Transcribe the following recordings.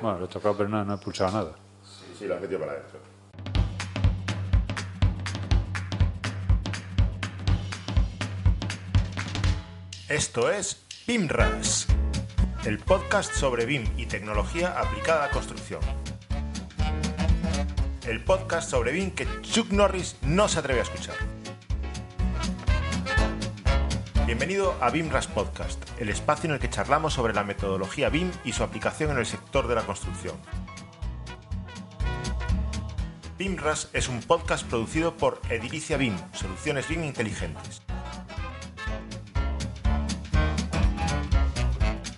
Bueno, lo he tocado, pero no, no he pulsado nada. Sí, sí, lo has metido para adentro. Esto es BIMRAS, el podcast sobre BIM y tecnología aplicada a la construcción. El podcast sobre BIM que Chuck Norris no se atreve a escuchar. Bienvenido a BIMRAS Podcast, el espacio en el que charlamos sobre la metodología BIM y su aplicación en el sector de la construcción. BIMRAS es un podcast producido por Edilicia BIM, soluciones BIM inteligentes.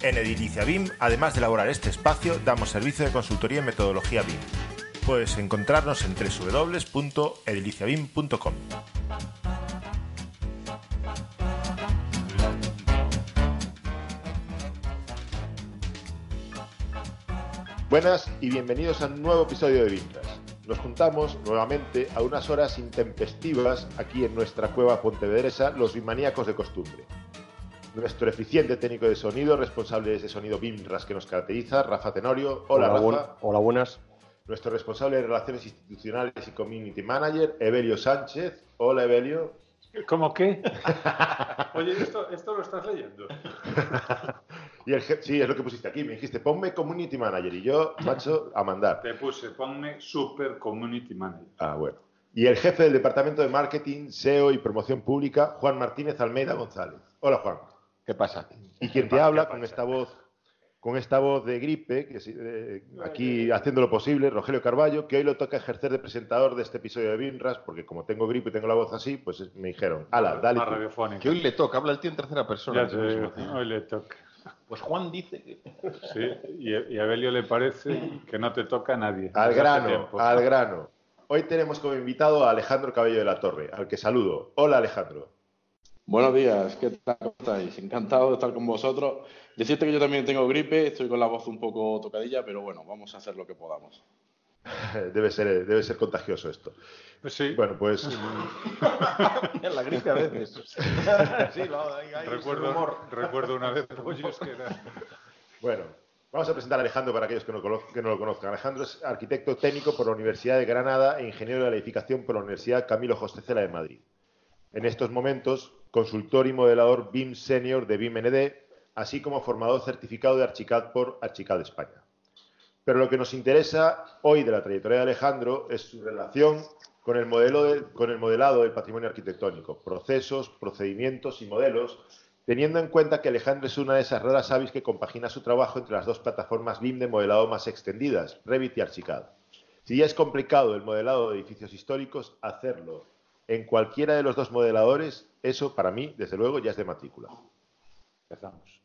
En Edilicia BIM, además de elaborar este espacio, damos servicio de consultoría en metodología BIM. Puedes encontrarnos en www.ediliciabim.com. Buenas y bienvenidos a un nuevo episodio de Vintras. Nos juntamos nuevamente a unas horas intempestivas aquí en nuestra cueva pontevedresa, los bimaníacos de costumbre. Nuestro eficiente técnico de sonido, responsable de ese sonido Vimras que nos caracteriza, Rafa Tenorio. Hola, Rafa. buen- hola, buenas. Nuestro responsable de Relaciones Institucionales y Community Manager, Evelio Sánchez. Hola, Evelio. ¿Cómo qué? Oye, ¿esto, esto lo estás leyendo? Y el sí, es lo que pusiste aquí. Me dijiste, ponme Community Manager. Y yo, macho, a mandar. Te puse, ponme Super Community Manager. Ah, bueno. Y el jefe del Departamento de Marketing, SEO y Promoción Pública, Juan Martínez Almeida González. Hola, Juan. ¿Qué pasa? Y quien te habla con esta voz, con esta voz de gripe, que sí, eh, aquí haciendo lo posible, Rogelio Carballo, que hoy lo toca ejercer de presentador de este episodio de Binras, porque como tengo gripe y tengo la voz así, pues es- me dijeron, ala, dale Más tú". radiofónica. Que hoy le toca, habla el tío en tercera persona. Ya te digo, hoy le toca. Pues Juan dice que... Sí, y, y a Belio le parece que no te toca a nadie. Al grano, al grano. Hoy tenemos como invitado a Alejandro Cabello de la Torre, al que saludo. Hola, Alejandro. Buenos días, ¿qué tal? ¿Cómo estáis? Encantado de estar con vosotros. Decirte que yo también tengo gripe, estoy con la voz un poco tocadilla, pero bueno, vamos a hacer lo que podamos. Debe ser, debe ser contagioso esto. Pues sí, Bueno, pues la gripe a veces. sí, va, hay, hay ese recuerdo, rumor. recuerdo una vez pollos que era... Bueno, vamos a presentar a Alejandro para aquellos que no, que no lo conozcan. Alejandro es arquitecto técnico por la Universidad de Granada e ingeniero de la edificación por la Universidad Camilo José Cela de Madrid. En estos momentos, consultor y modelador BIM Senior de BIM ND, así como formador certificado de Archicad por Archicad España. Pero lo que nos interesa hoy de la trayectoria de Alejandro es su relación con el, modelo de- con el modelado del patrimonio arquitectónico, procesos, procedimientos y modelos, teniendo en cuenta que Alejandro es una de esas raras avis que compagina su trabajo entre las dos plataformas BIM de modelado más extendidas, Revit y Archicad. Si ya es complicado el modelado de edificios históricos, hacerlo en cualquiera de los dos modeladores, eso para mí, desde luego, ya es de matrícula. Empezamos.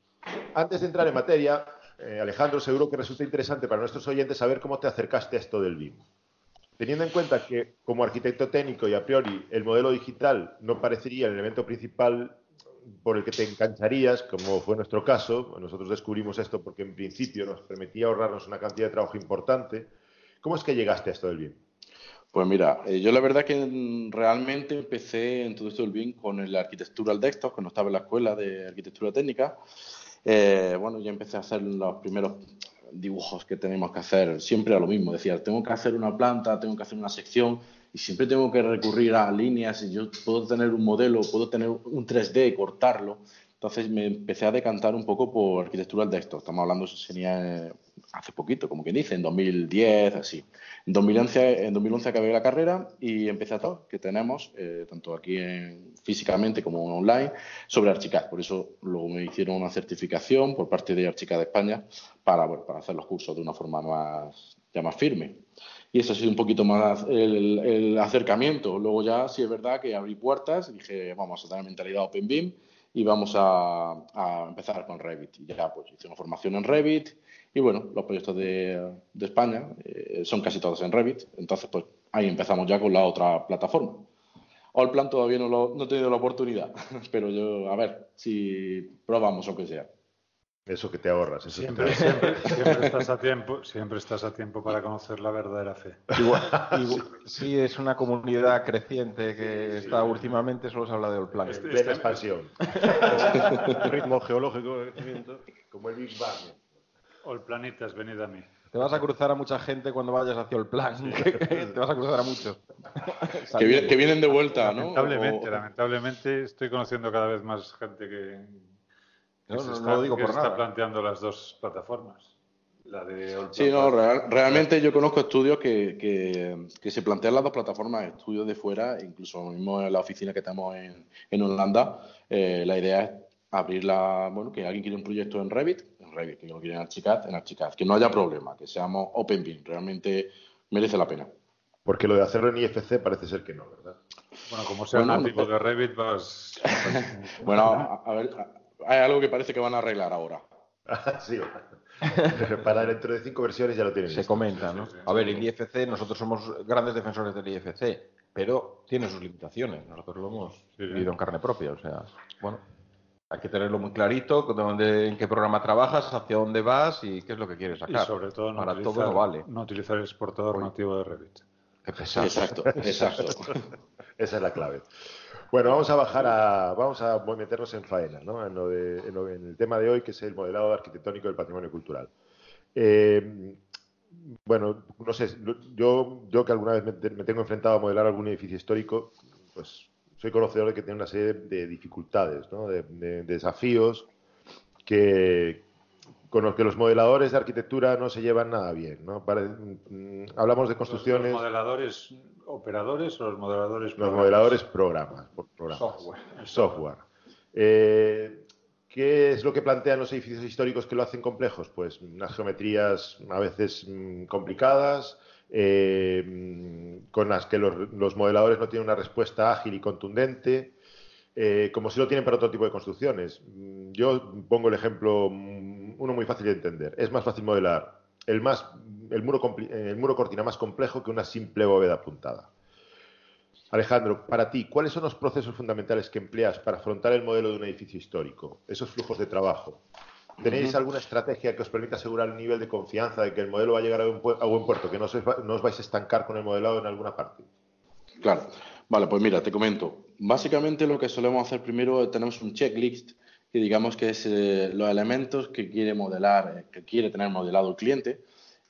Antes de entrar en materia, eh, Alejandro, seguro que resulta interesante para nuestros oyentes saber cómo te acercaste a esto del BIM. Teniendo en cuenta que, como arquitecto técnico y a priori, el modelo digital no parecería el elemento principal por el que te engancharías, como fue nuestro caso, nosotros descubrimos esto porque en principio nos permitía ahorrarnos una cantidad de trabajo importante, ¿cómo es que llegaste a esto del BIM? Pues mira, eh, yo la verdad que realmente empecé en todo esto del BIM con el Architectural Desktop, cuando estaba en la escuela de arquitectura técnica. Eh, bueno, ya empecé a hacer los primeros dibujos que tenemos que hacer. Siempre era lo mismo, decía, tengo que hacer una planta, tengo que hacer una sección y siempre tengo que recurrir a líneas y yo puedo tener un modelo, puedo tener un 3D, cortarlo. Entonces me empecé a decantar un poco por arquitectura desktop. Estamos hablando, eso sería eh, hace poquito, como quien dice, en 2010, así. En 2011, en 2011 acabé la carrera y empecé a todo, que tenemos, eh, tanto aquí en- físicamente como online, sobre Archicad. Por eso luego me hicieron una certificación por parte de Archicad España para, bueno, para hacer los cursos de una forma más, ya más firme. Y eso ha sido un poquito más el, el acercamiento. Luego ya sí es verdad que abrí puertas dije, vamos a tener mentalidad Open BIM y vamos a, empezar con Revit. Y ya pues hice una formación en Revit y bueno, los proyectos de, de España eh, son casi todos en Revit. Entonces pues ahí empezamos ya con la otra plataforma. Allplan todavía no, lo- no he tenido la oportunidad, pero yo a ver si probamos o que sea. Eso que te ahorras. Eso que te Siempre, ahorras. siempre, siempre estás a tiempo, siempre estás a tiempo para conocer la verdadera fe. Igual, igual- sí, es una comunidad creciente que está últimamente, solo se habla de Allplan. Este- de la expansión. ritmo geológico de crecimiento. Como el Big Bang. All planitas, venid a mí. te vas a cruzar a mucha gente cuando vayas hacia el plan. te vas a cruzar a muchos. que, vienen de vuelta, ¿no? Lamentablemente, lamentablemente estoy conociendo cada vez más gente que, no, no, lo digo por está planteando las dos plataformas. La de sí, no, realmente yo conozco estudios que, que, se plantean las dos plataformas, estudios de fuera, incluso mismo en la oficina que tenemos en, en Holanda, eh, la idea es abrirla, bueno, que alguien quiere un proyecto en Revit, en Revit, que lo quiere en Archicad, en Archicad, que no haya problema, que seamos Open BIM, realmente merece la pena. Porque lo de hacerlo en IFC parece ser que no, ¿verdad? Bueno, como sea un tipo de Revit, vas... bueno, a, ver, hay algo que parece que van a arreglar ahora. sí, para dentro de cinco versiones ya lo tienen. Se comenta, ¿no? a ver, el IFC, nosotros somos grandes defensores del IFC, pero tiene sus limitaciones. Nosotros lo hemos vivido en carne propia, o sea, bueno. Hay que tenerlo muy clarito, dónde, en qué programa trabajas, hacia dónde vas y qué es lo que quieres sacar. Y sobre todo no, Para utilizar, todo no vale. no utilizar el exportador nativo de Revit. Exacto, exacto. Esa es la clave. Bueno, vamos a bajar a, vamos a meternos en faena, ¿no? En, lo de, en, el tema de hoy, que es el modelado arquitectónico del patrimonio cultural. Eh, bueno, no sé, yo, yo que alguna vez me, tengo enfrentado a modelar algún edificio histórico, pues soy conocedor de que tiene una serie de dificultades, ¿no? de, desafíos que, con los que los modeladores de arquitectura no se llevan nada bien. ¿no? Mm, hablamos de construcciones. ¿Los modeladores operadores o los modeladores programas? Los modeladores programas. Software. Software. Eh, ¿Qué es lo que plantean los edificios históricos que lo hacen complejos? Pues unas geometrías a veces mm, complicadas, eh, con las que los, modeladores no tienen una respuesta ágil y contundente, eh, como si lo tienen para otro tipo de construcciones. Mm, yo pongo el ejemplo, mm, uno muy fácil de entender. Es más fácil modelar el, más, el, muro, el muro cortina más complejo que una simple bóveda apuntada. Alejandro, para ti, ¿cuáles son los procesos fundamentales que empleas para afrontar el modelo de un edificio histórico? Esos flujos de trabajo. ¿Tenéis alguna estrategia que os permita asegurar el nivel de confianza de que el modelo va a llegar a, buen puerto, que no os, vais a estancar con el modelado en alguna parte? Claro. Vale, pues mira, te comento. Básicamente lo que solemos hacer primero, tenemos un checklist que digamos que es eh, los elementos que quiere modelar, eh, que quiere tener modelado el cliente.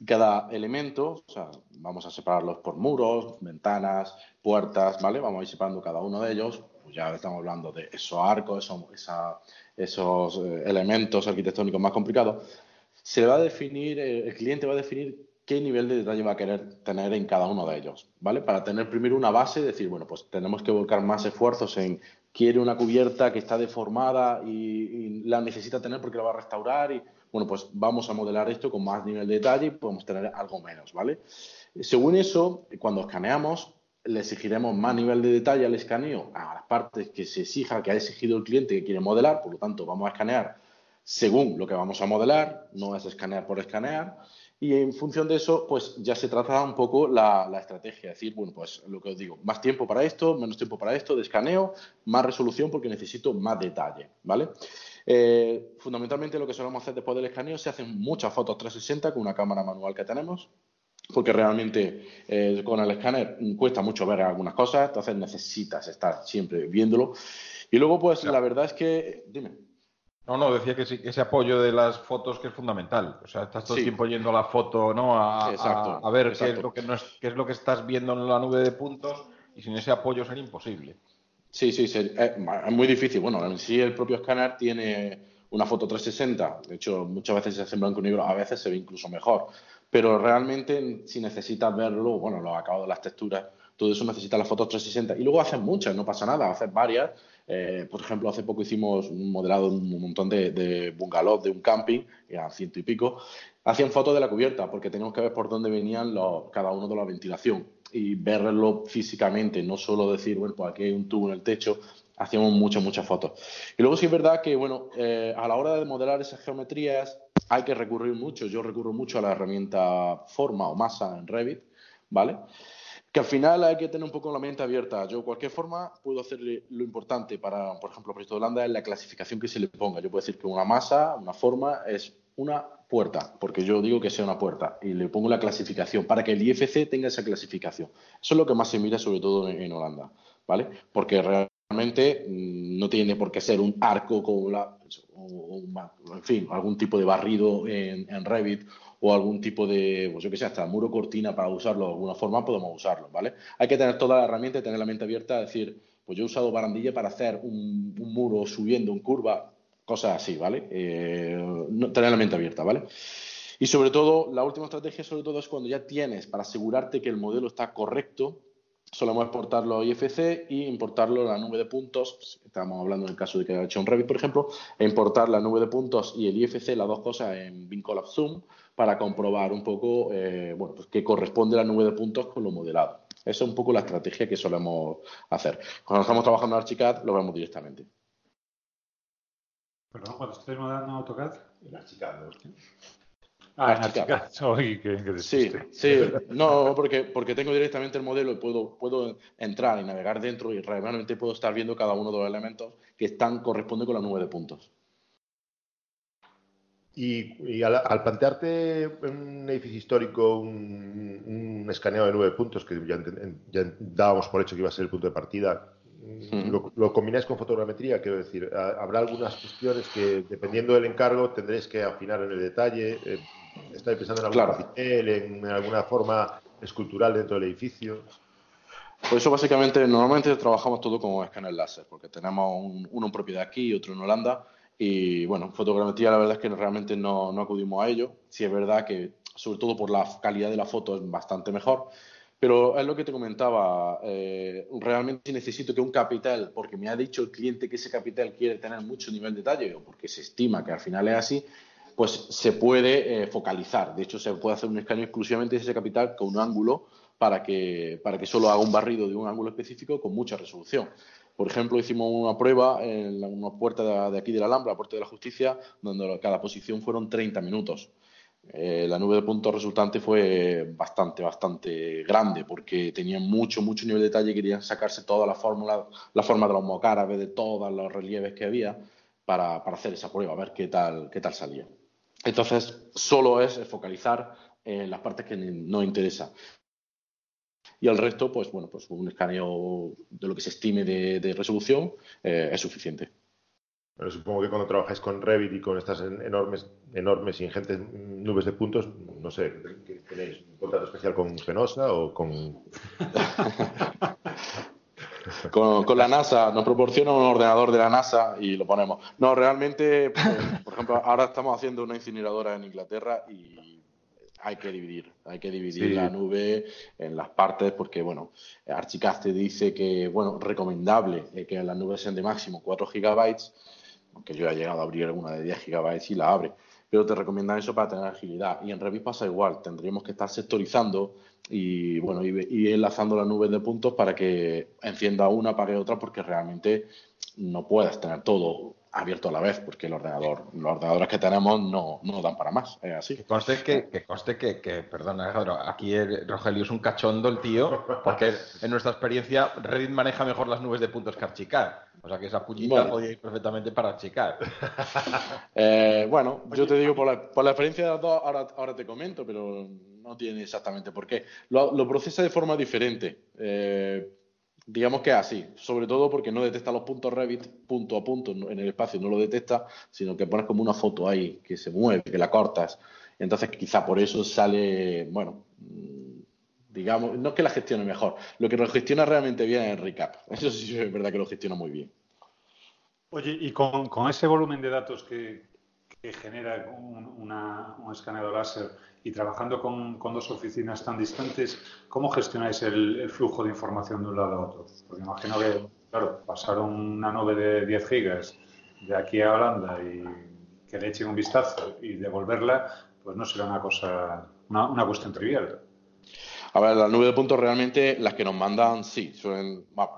Cada elemento, o sea, vamos a separarlos por muros, ventanas, puertas, ¿vale? Vamos a ir separando cada uno de ellos. Pues ya estamos hablando de esos arcos, esa, esos eh, elementos arquitectónicos más complicados, se va a definir, el cliente va a definir qué nivel de detalle va a querer tener en cada uno de ellos, ¿vale? Para tener primero una base, decir, bueno, pues tenemos que volcar más esfuerzos en quiere una cubierta que está deformada y, la necesita tener porque la va a restaurar y, bueno, pues vamos a modelar esto con más nivel de detalle y podemos tener algo menos, ¿vale? Según eso, cuando escaneamos, le exigiremos más nivel de detalle al escaneo a las partes que se exija, que ha exigido el cliente que quiere modelar, por lo tanto vamos a escanear según lo que vamos a modelar, no es escanear por escanear, y en función de eso, pues ya se trata un poco la, estrategia, es decir, bueno, pues lo que os digo, más tiempo para esto, menos tiempo para esto, de escaneo, más resolución porque necesito más detalle, ¿vale? Eh, fundamentalmente lo que solemos hacer después del escaneo, se hacen muchas fotos 360 con una cámara manual que tenemos, porque realmente eh, con el escáner cuesta mucho ver algunas cosas, entonces necesitas estar siempre viéndolo. Y luego, pues la verdad es que, dime. No, no, decía que sí, ese apoyo de las fotos que es fundamental. O sea, estás todo el tiempo yendo a la foto, ¿no? A, a, ver qué es, lo que no es, qué es lo que estás viendo en la nube de puntos y sin ese apoyo sería imposible. Sí, sí, eh, es muy difícil. Bueno, en sí el propio escáner tiene una foto 360. De hecho, muchas veces se hace en blanco y negro, a veces se ve incluso mejor pero realmente si necesitas verlo, bueno, los acabados, las texturas, todo eso necesita las fotos 360. Y luego hacen muchas, no pasa nada, hacen varias. Eh, por ejemplo, hace poco hicimos un modelado de un montón de, bungalows de un camping, a ciento y pico. Hacían fotos de la cubierta porque teníamos que ver por dónde venían los, cada uno de la ventilación y verlo físicamente, no solo decir, bueno, pues aquí hay un tubo en el techo, hacíamos muchas, muchas fotos. Y luego sí es verdad que, bueno, eh, a la hora de modelar esas geometrías hay que recurrir mucho, yo recurro mucho a la herramienta forma o masa en Revit, ¿vale? Que al final hay que tener un poco la mente abierta. Yo, de cualquier forma, puedo hacerle lo importante para, por ejemplo, el proyecto de Holanda es la clasificación que se le ponga. Yo puedo decir que una masa, una forma, es una puerta, porque yo digo que sea una puerta y le pongo la clasificación para que el IFC tenga esa clasificación. Eso es lo que más se mira, sobre todo en, Holanda, ¿vale? Porque realmente mm, no tiene por qué ser un arco con la, o, en fin, algún tipo de barrido en, Revit o algún tipo de, pues yo que sé, hasta muro cortina para usarlo de alguna forma, podemos usarlo, ¿vale? Hay que tener toda la herramienta y tener la mente abierta decir, pues yo he usado barandilla para hacer un, muro subiendo en curva, cosas así, ¿vale? Eh, tener la mente abierta, ¿vale? Y sobre todo, la última estrategia sobre todo es cuando ya tienes, para asegurarte que el modelo está correcto, solemos exportarlo a IFC y importarlo a la nube de puntos. Pues, estamos hablando en el caso de que haya hecho un Revit, por ejemplo, e importar la nube de puntos y el IFC, las dos cosas en Vincolab Zoom, para comprobar un poco eh, bueno, pues que corresponde la nube de puntos con lo modelado. Esa es un poco la estrategia que solemos hacer. Cuando estamos trabajando en Archicad, lo vemos directamente. Perdón, cuando estáis modelando en AutoCAD. En Archicad, ¿no? Ah, en Archicad. sí, sí, no, porque, porque tengo directamente el modelo y puedo, puedo entrar y navegar dentro y realmente puedo estar viendo cada uno de los elementos que están corresponde con la nube de puntos. Y, al, plantearte un edificio histórico un, escaneo de nueve puntos, que ya, dábamos por hecho que iba a ser el punto de partida, lo, combináis con fotogrametría, quiero decir, habrá algunas cuestiones que, dependiendo del encargo, tendréis que afinar en el detalle. Eh, ¿Estáis pensando en algún en alguna forma escultural dentro del edificio? Pues eso básicamente, normalmente trabajamos todo con escáner láser, porque tenemos uno en propiedad aquí y otro en Holanda y bueno, fotogrametría la verdad es que realmente no, no acudimos a ello. Sí es verdad que, sobre todo por la calidad de la foto, es bastante mejor. Pero es lo que te comentaba, eh, realmente necesito que un capital, porque me ha dicho el cliente que ese capital quiere tener mucho nivel de detalle o porque se estima que al final es así, pues se puede eh, focalizar. De hecho, se puede hacer un escaneo exclusivamente de ese capital con un ángulo para que, para que solo haga un barrido de un ángulo específico con mucha resolución. Por ejemplo, hicimos una prueba en una puerta de aquí de la Alhambra, la Puerta de la Justicia, donde cada posición fueron 30 minutos. Eh, la nube de puntos resultante fue bastante, bastante grande porque tenía mucho, mucho nivel de detalle querían sacarse toda la fórmula, la forma de los mocárabes, de todos los relieves que había para, para, hacer esa prueba, a ver qué tal, qué tal salía. Entonces, solo es focalizar en las partes que nos interesa y el resto, pues bueno, pues un escaneo de lo que se estime de, resolución eh, es suficiente. Pero supongo que cuando trabajáis con Revit y con estas enormes, enormes ingentes nubes de puntos, no sé, ¿tenéis un contrato especial con Genosa o con... con, la NASA, nos proporciona un ordenador de la NASA y lo ponemos. No, realmente, pues, por ejemplo, ahora estamos haciendo una incineradora en Inglaterra y hay que dividir, hay que dividir la nube en las partes porque, bueno, Archicad te dice que, bueno, recomendable que las nubes sean de máximo 4 gigabytes, aunque yo he llegado a abrir una de 10 gigabytes y la abre, pero te recomiendan eso para tener agilidad. Y en Revit pasa igual, tendríamos que estar sectorizando y, bueno, y, enlazando las nubes de puntos para que encienda una, apague otra, porque realmente no puedes tener todo abierto a la vez, porque el ordenador, los ordenadores que tenemos no, no dan para más, es así. Que conste que, que, conste que, que perdona, aquí Rogelio es un cachondo el tío, porque en nuestra experiencia Reddit maneja mejor las nubes de puntos que Archicad. O sea que esa puñita podía ir perfectamente para Archicad. Eh, bueno, yo te digo, por la, por la experiencia de las dos, ahora, ahora te comento, pero no tiene exactamente por qué. Lo, lo procesa de forma diferente. Eh, digamos que así, sobre todo porque no detecta los puntos Revit punto a punto en el espacio, no lo detecta, sino que pones como una foto ahí que se mueve, que la cortas. Entonces, quizá por eso sale, bueno, mm, digamos, no es que la gestione mejor, lo que lo gestiona realmente bien es Recap. Eso sí es verdad que lo gestiona muy bien. Oye, y con, ese volumen de datos que, genera un, un escaneador láser, y trabajando con, dos oficinas tan distantes, ¿cómo gestionáis el, flujo de información de un lado a otro? Porque imagino que, claro, pasar una nube de 10 gigas de aquí a Holanda y que le echen un vistazo y devolverla, pues no será una cosa, una, cuestión trivial. A ver, la nube de puntos realmente, las que nos mandan, sí,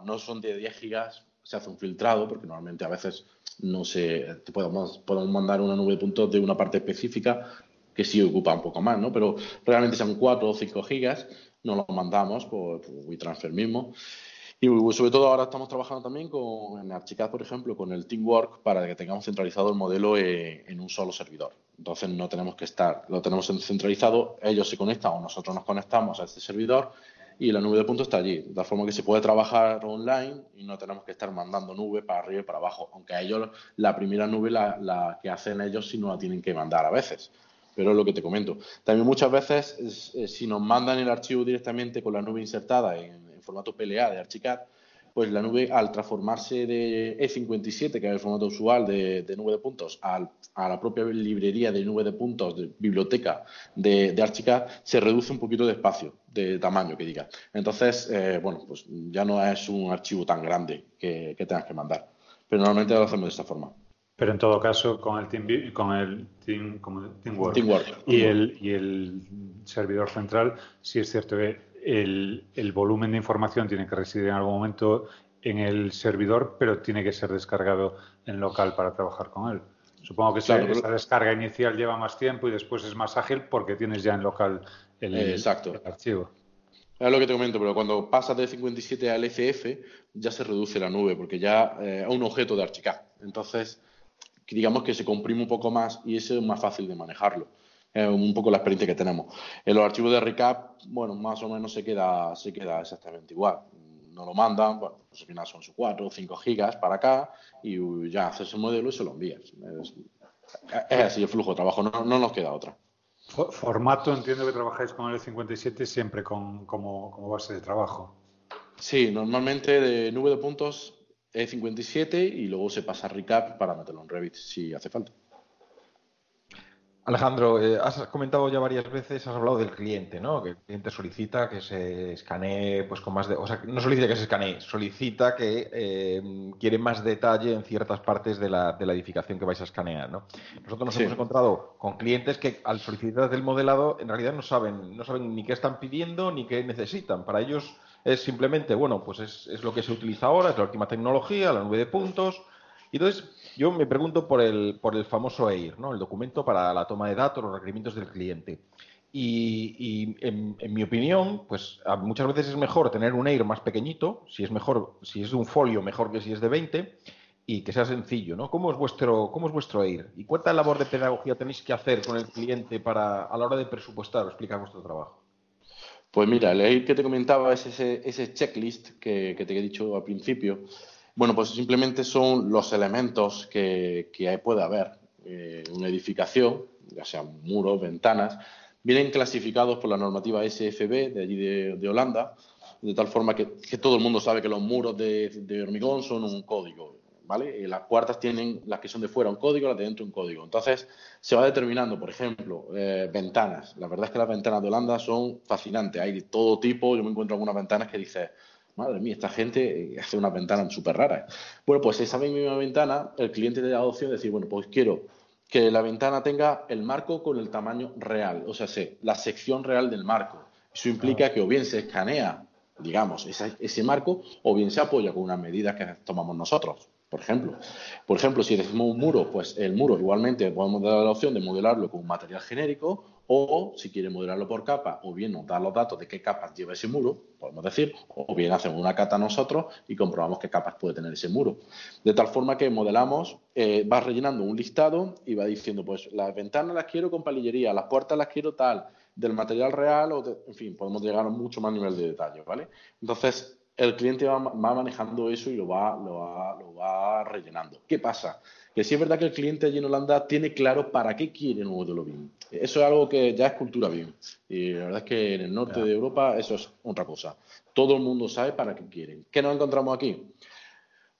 no son de 10 gigas, se hace un filtrado, porque normalmente a veces no te podemos, podemos mandar una nube de puntos de una parte específica que sí ocupa un poco más, ¿no? Pero realmente son 4 o 5 gigas, nos los mandamos por, WeTransfer mismo. Y sobre todo ahora estamos trabajando también con, en Archicad, por ejemplo, con el Teamwork para que tengamos centralizado el modelo eh, en, un solo servidor. Entonces no tenemos que estar, lo tenemos centralizado, ellos se conectan o nosotros nos conectamos a este servidor y la nube de puntos está allí. De tal forma que se puede trabajar online y no tenemos que estar mandando nube para arriba y para abajo. Aunque ellos la primera nube la, la que hacen ellos sí no la tienen que mandar a veces pero es lo que te comento. También muchas veces, eh, si nos mandan el archivo directamente con la nube insertada en, formato PLA de Archicad, pues la nube al transformarse de E57, que es el formato usual de, nube de puntos, a la propia librería de nube de puntos, de biblioteca de, de Archicad, se reduce un poquito de espacio, de tamaño, que diga. Entonces, eh, bueno, pues ya no es un archivo tan grande que, tengas que mandar. Pero normalmente lo hacemos de esta forma. Pero en todo caso, con el Team, con el team, como teamwork, Y, el, y el servidor central, sí es cierto que el, volumen de información tiene que residir en algún momento en el servidor, pero tiene que ser descargado en local para trabajar con él. Supongo que esa, descarga inicial lleva más tiempo y después es más ágil porque tienes ya en local el, archivo. Es lo que te comento, pero cuando pasas de 57 al FF ya se reduce la nube porque ya eh, es un objeto de Archicad. Entonces, digamos que se comprime un poco más y eso es más fácil de manejarlo un poco la experiencia que tenemos. En los archivos de recap, bueno, más o menos se queda, se queda exactamente igual. No lo mandan, bueno, pues al final son sus 4 o 5 gigas para acá y ya haces el modelo y se lo envías. Es, así el flujo de trabajo, no, no, nos queda otra. Formato, entiendo que trabajáis con el 57 siempre con, como, como base de trabajo. Sí, normalmente de nube de puntos E57 y luego se pasa a recap para meterlo en Revit si hace falta. Alejandro, eh, has comentado ya varias veces, has hablado del cliente, ¿no? Que el cliente solicita que se escanee, pues con más de, o sea, no solicita que se escanee, solicita que eh, quiere más detalle en ciertas partes de la, de la, edificación que vais a escanear, ¿no? Nosotros nos hemos encontrado con clientes que al solicitar el modelado en realidad no saben, no saben ni qué están pidiendo ni qué necesitan. Para ellos es simplemente, bueno, pues es, es lo que se utiliza ahora, es la última tecnología, la nube de puntos. Y entonces yo me pregunto por el, por el famoso EIR, ¿no? el documento para la toma de datos, los requerimientos del cliente. Y, en, mi opinión, pues muchas veces es mejor tener un EIR más pequeñito, si es mejor, si es de un folio, mejor que si es de 20, y que sea sencillo, ¿no? ¿Cómo es vuestro, cómo es vuestro EIR? ¿Y cuánta labor de pedagogía tenéis que hacer con el cliente para, a la hora de presupuestar o explicar vuestro trabajo? Pues mira, el EIR que te comentaba es ese, ese checklist que, que te he dicho al principio, bueno, pues simplemente son los elementos que, puede haber. Eh, una edificación, ya sean muros, ventanas, vienen clasificados por la normativa SFB de allí de, Holanda, de tal forma que, todo el mundo sabe que los muros de, hormigón son un código, ¿vale? Y las puertas tienen, las que son de fuera un código, las de dentro un código. Entonces, se va determinando, por ejemplo, eh, ventanas. La verdad es que las ventanas de Holanda son fascinantes, hay de todo tipo. Yo me encuentro algunas ventanas que dice madre mía, esta gente eh, hace una ventana súper rara. Bueno, pues esa misma ventana, el cliente te da la opción de decir, bueno, pues quiero que la ventana tenga el marco con el tamaño real, o sea, la sección real del marco. Eso implica que o bien se escanea, digamos, ese, marco, o bien se apoya con unas medidas que tomamos nosotros. Por ejemplo, por ejemplo, si decimos un muro, pues el muro igualmente podemos dar la opción de modelarlo con un material genérico o si quiere modelarlo por capa, o bien nos da los datos de qué capas lleva ese muro, podemos decir, o bien hacemos una cata nosotros y comprobamos qué capas puede tener ese muro. De tal forma que modelamos, eh, va rellenando un listado y va diciendo, pues las ventanas las quiero con palillería, las puertas las quiero tal, del material real, o en fin, podemos llegar a mucho más nivel de detalle, ¿vale? Entonces, el cliente va, manejando eso y lo va, lo va, lo va rellenando. ¿Qué pasa? que sí es verdad que el cliente allí en Holanda tiene claro para qué quiere un modelo BIM. Eso es algo que ya es cultura BIM. Y la verdad es que en el norte de Europa eso es otra cosa. Todo el mundo sabe para qué quieren. ¿Qué nos encontramos aquí?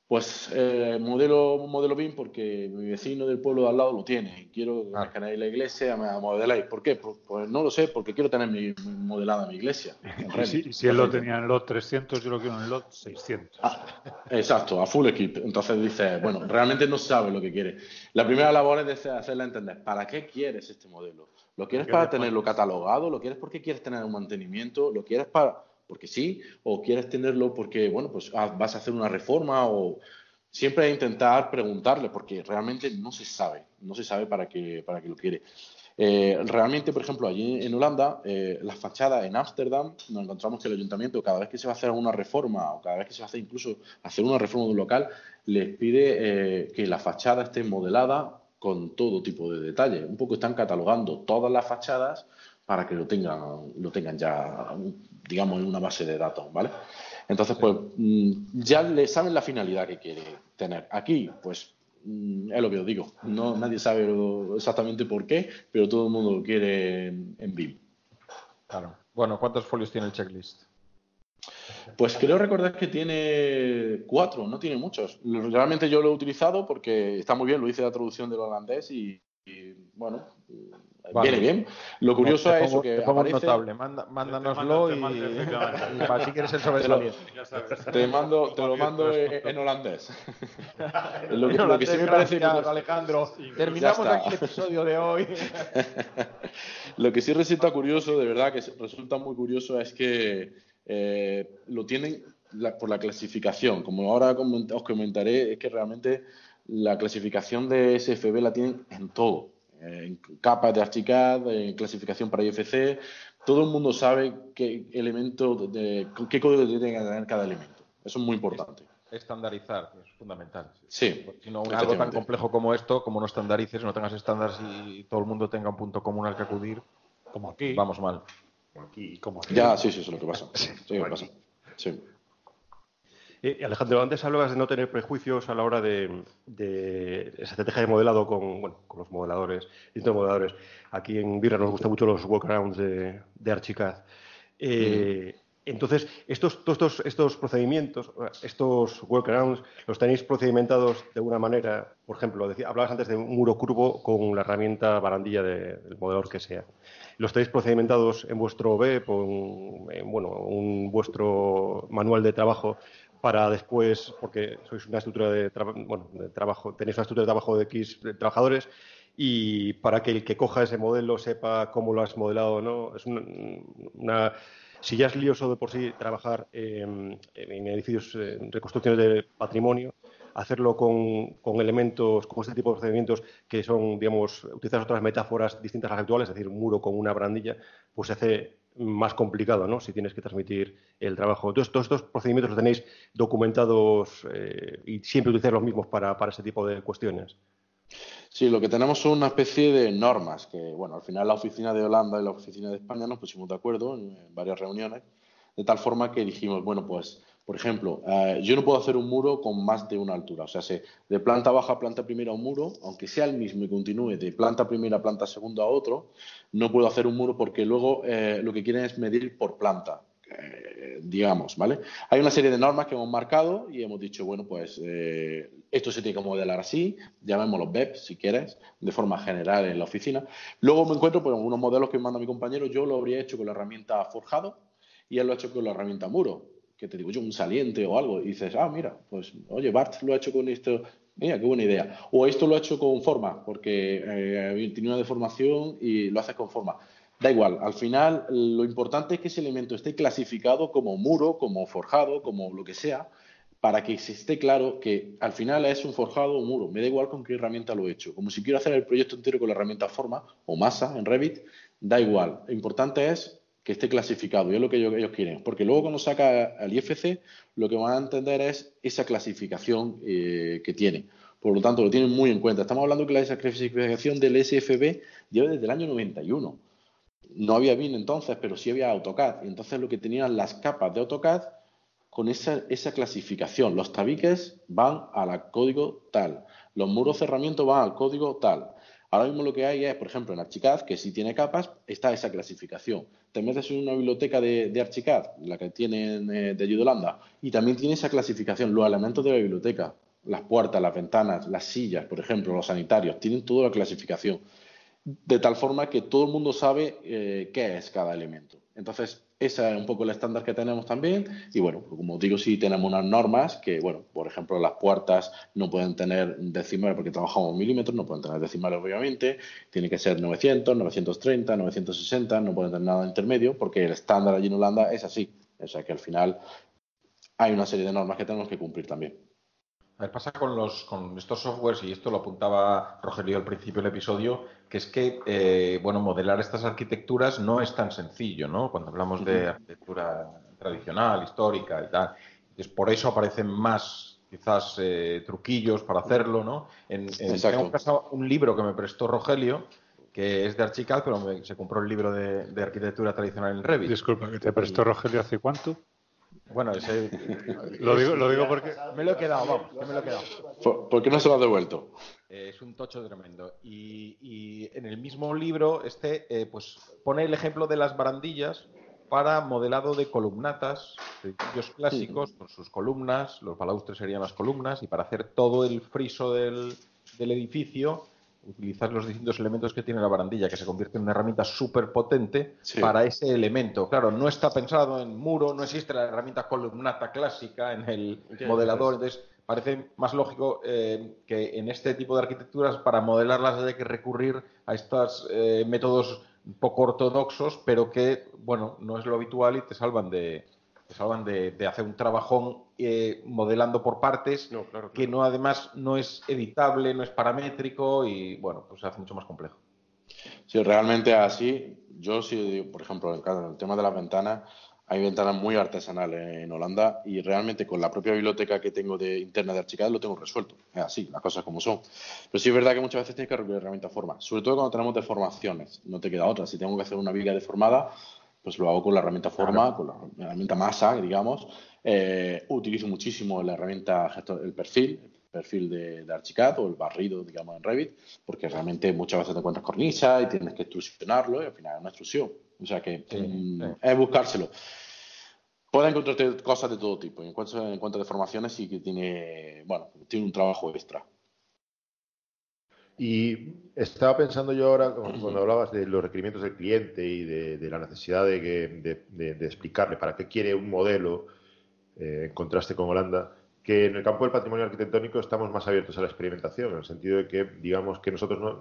Pues eh, modelo, modelo BIM porque mi vecino del pueblo de al lado lo tiene y quiero ah. que la iglesia me modeláis. ¿Por qué? Pues, pues, no lo sé, porque quiero tener mi, modelada mi iglesia. Si, si, él lo tenía en lot 300, yo lo quiero en lot 600. Ah, exacto, a full equip. Entonces dice, bueno, realmente no sabe lo que quiere. La primera labor es hacerle entender, ¿para qué quieres este modelo? ¿Lo quieres para tenerlo catalogado? ¿Lo quieres porque quieres tener un mantenimiento? ¿Lo quieres para porque sí, o quieres tenerlo porque, bueno, pues ah, vas a hacer una reforma o siempre intentar preguntarle porque realmente no se sabe, no se sabe para qué, para qué lo quiere. Eh, realmente, por ejemplo, allí en Holanda, eh, las fachadas en Ámsterdam, nos encontramos que el ayuntamiento, cada vez que se va a hacer una reforma o cada vez que se hacer incluso hacer una reforma de un local, les pide eh, que la fachada esté modelada con todo tipo de detalles. Un poco están catalogando todas las fachadas para que lo tengan, lo tengan ya, digamos, en una base de datos, ¿vale? Entonces, pues mm, ya le saben la finalidad que quiere tener. Aquí, pues mm, es lo que os digo. No, nadie sabe exactamente por qué, pero todo el mundo lo quiere en, en BIM. Claro. Bueno, ¿cuántos folios tiene el checklist? Pues creo recordar que tiene cuatro, no tiene muchos. Realmente yo lo he utilizado porque está muy bien, lo hice la traducción del holandés y, y bueno, viene bien. Lo curioso es eso que te aparece... notable, manda- mándanoslo Te y, mando- te para si quieres el Te lo, sobresaliente. Sabes. te mando, te lo mando en, en holandés. lo, que, En lo que sí me parece gracias, Alejandro. Terminamos Ya está. aquí el episodio de hoy. Lo que sí resulta curioso, de verdad que resulta muy curioso, es que eh, lo tienen la- por la clasificación. Como ahora os comentaré, es que realmente la clasificación de SFB la tienen en todo. En capas de Archicad, en clasificación para IFC. Todo el mundo sabe qué elemento, de, qué código tiene que tener cada elemento. Eso es muy importante. Estandarizar, es fundamental. Sí, Si no, algo tan complejo como esto, como no estandarices, no tengas estándares y todo el mundo tenga un punto común al que acudir, Como aquí. vamos mal. Y como aquí. Ya, sí, sí, eso es lo que pasa. Sí, lo que pasa. Sí. Eh, Alejandro, antes hablabas de no tener prejuicios a la hora de, de esa estrategia de modelado con, bueno, con los modeladores, distintos modeladores. Aquí en Virra nos gustan mucho los workarounds de, de Archicad. Eh, Entonces, estos, todos estos, estos procedimientos, estos workarounds, los tenéis procedimentados de alguna manera. Por ejemplo, decía- hablabas antes de un muro curvo con la herramienta barandilla de- del modelador que sea. ¿Los tenéis procedimentados en vuestro web o en, en, bueno, un vuestro manual de trabajo para después, porque sois una estructura de, bueno, de trabajo, tenéis una estructura de trabajo de X trabajadores y para que el que coja ese modelo sepa cómo lo has modelado no, es una, si ya es lioso de por sí trabajar eh, en edificios, eh, reconstrucciones de patrimonio, hacerlo con, con elementos, con este tipo de procedimientos que son, digamos, utilizar otras metáforas distintas a las actuales, es decir, un muro con una barandilla, pues se hace más complicado, ¿no? Si tienes que transmitir el trabajo. Entonces, todos estos procedimientos los tenéis documentados eh, y siempre utilizáis los mismos para, para ese tipo de cuestiones. Sí, lo que tenemos son una especie de normas que, bueno, al final la oficina de Holanda y la oficina de España nos pusimos de acuerdo en, en varias reuniones, de tal forma que dijimos, bueno, pues, por ejemplo, eh, yo no puedo hacer un muro con más de una altura, o sea, se- de planta baja a planta primera un muro, aunque sea el mismo y continúe de planta primera a planta segunda a otro, no puedo hacer un muro porque luego eh, lo que quieren es medir por planta. eh, digamos, ¿vale? Hay una serie de normas que hemos marcado y hemos dicho, bueno, pues esto se tiene que modelar así, llamémoslo BEP si quieres, de forma general en la oficina. Luego me encuentro pues, algunos modelos que me manda mi compañero, yo lo habría hecho con la herramienta forjado y él lo ha hecho con la herramienta muro, que te digo yo, un saliente o algo, y dices, ah, mira, pues, oye, Bart lo ha hecho con esto, mira, qué buena idea. O esto lo ha hecho con forma, porque eh, tiene una deformación y lo haces con forma. Da igual, al final lo importante es que ese elemento esté clasificado como muro, como forjado, como lo que sea, para que se esté claro que al final es un forjado o un muro. Me da igual con qué herramienta lo he hecho. Como si quiero hacer el proyecto entero con la herramienta forma o masa en Revit, da igual. Lo importante es que esté clasificado y es lo que ellos, quieren. Porque luego cuando saca al IFC, lo que van a entender es esa clasificación eh, que tiene. Por lo tanto, lo tienen muy en cuenta. Estamos hablando que la clasificación del SFB lleva desde el año 91 no había BIM entonces, pero sí había AutoCAD. Y entonces lo que tenían las capas de AutoCAD con esa, esa clasificación. Los tabiques van al código tal. Los muros cerramiento van al código tal. Ahora mismo lo que hay es, por ejemplo, en Archicad, que si tiene capas, está esa clasificación. Te metes en una biblioteca de, de Archicad, la que tienen eh, de Yudolanda, y también tiene esa clasificación, los elementos de la biblioteca, las puertas, las ventanas, las sillas, por ejemplo, los sanitarios, tienen toda la clasificación de tal forma que todo el mundo sabe eh, qué es cada elemento. Entonces, ese es un poco el estándar que tenemos también. Y bueno, como digo, sí tenemos unas normas que, bueno, por ejemplo, las puertas no pueden tener decimales porque trabajamos milímetros, no pueden tener decimales, obviamente. Tiene que ser 900, 930, 960, no pueden tener nada intermedio porque el estándar allí en Holanda es así. O sea que al final hay una serie de normas que tenemos que cumplir también. A ver, pasa con, los, con estos softwares, y esto lo apuntaba Rogelio al principio del episodio, que es que, eh, bueno, modelar estas arquitecturas no es tan sencillo, ¿no? Cuando hablamos de arquitectura tradicional, histórica y tal. Entonces, por eso aparecen más, quizás, eh, truquillos para hacerlo, ¿no? En, en Exacto. tengo en casa un libro que me prestó Rogelio, que es de Archicad, pero me- se compró el libro de, de arquitectura tradicional en Revit. Disculpa, que te prestó Rogelio hace cuánto? Bueno, ese... lo, digo, lo digo porque... Me lo he quedado, vamos, me lo he quedado. ¿Por, qué no se lo has devuelto? Eh, es un tocho tremendo. Y, en el mismo libro, este, eh, pues pone el ejemplo de las barandillas para modelado de columnatas, edificios clásicos con sus columnas, los balaustres serían las columnas, y para hacer todo el friso del, del edificio utilizar los distintos elementos que tiene la barandilla, que se convierte en una herramienta súper potente para ese elemento. Claro, no está pensado en muro, no existe la herramienta columnata clásica en el modelador, entonces parece más lógico eh, que en este tipo de arquitecturas para modelarlas haya que recurrir a estos eh, métodos poco ortodoxos, pero que, bueno, no es lo habitual y te salvan de, pues hablan de, hacer un trabajón eh, modelando por partes, que no además no es editable, no es paramétrico y bueno, pues se hace mucho más complejo. Sí, realmente así, yo sí, por ejemplo, en el tema de las ventanas, hay ventanas muy artesanales en Holanda y realmente con la propia biblioteca que tengo de interna de Archicad lo tengo resuelto. Es así, las cosas como son. Pero sí es verdad que muchas veces tienes que recurrir a herramientas forma, sobre todo cuando tenemos deformaciones. No te queda otra. Si tengo que hacer una viga deformada, pues lo hago con la herramienta forma, con la herramienta masa, digamos. Eh, utilizo muchísimo la herramienta, el perfil, el perfil de, de, Archicad o el barrido, digamos, en Revit, porque realmente muchas veces te encuentras cornisa y tienes que extrusionarlo y al final es una extrusión. O sea que mm, es buscárselo. Puedes encontrarte cosas de todo tipo. En cuanto, en cuanto a deformaciones, sí que tiene, bueno, tiene un trabajo extra. Y estaba pensando yo ahora, cuando hablabas de los requerimientos del cliente y de, la necesidad de, explicarle para qué quiere un modelo, eh, en contraste con Holanda, que en el campo del patrimonio arquitectónico estamos más abiertos a la experimentación, en el sentido de que, digamos, que nosotros no,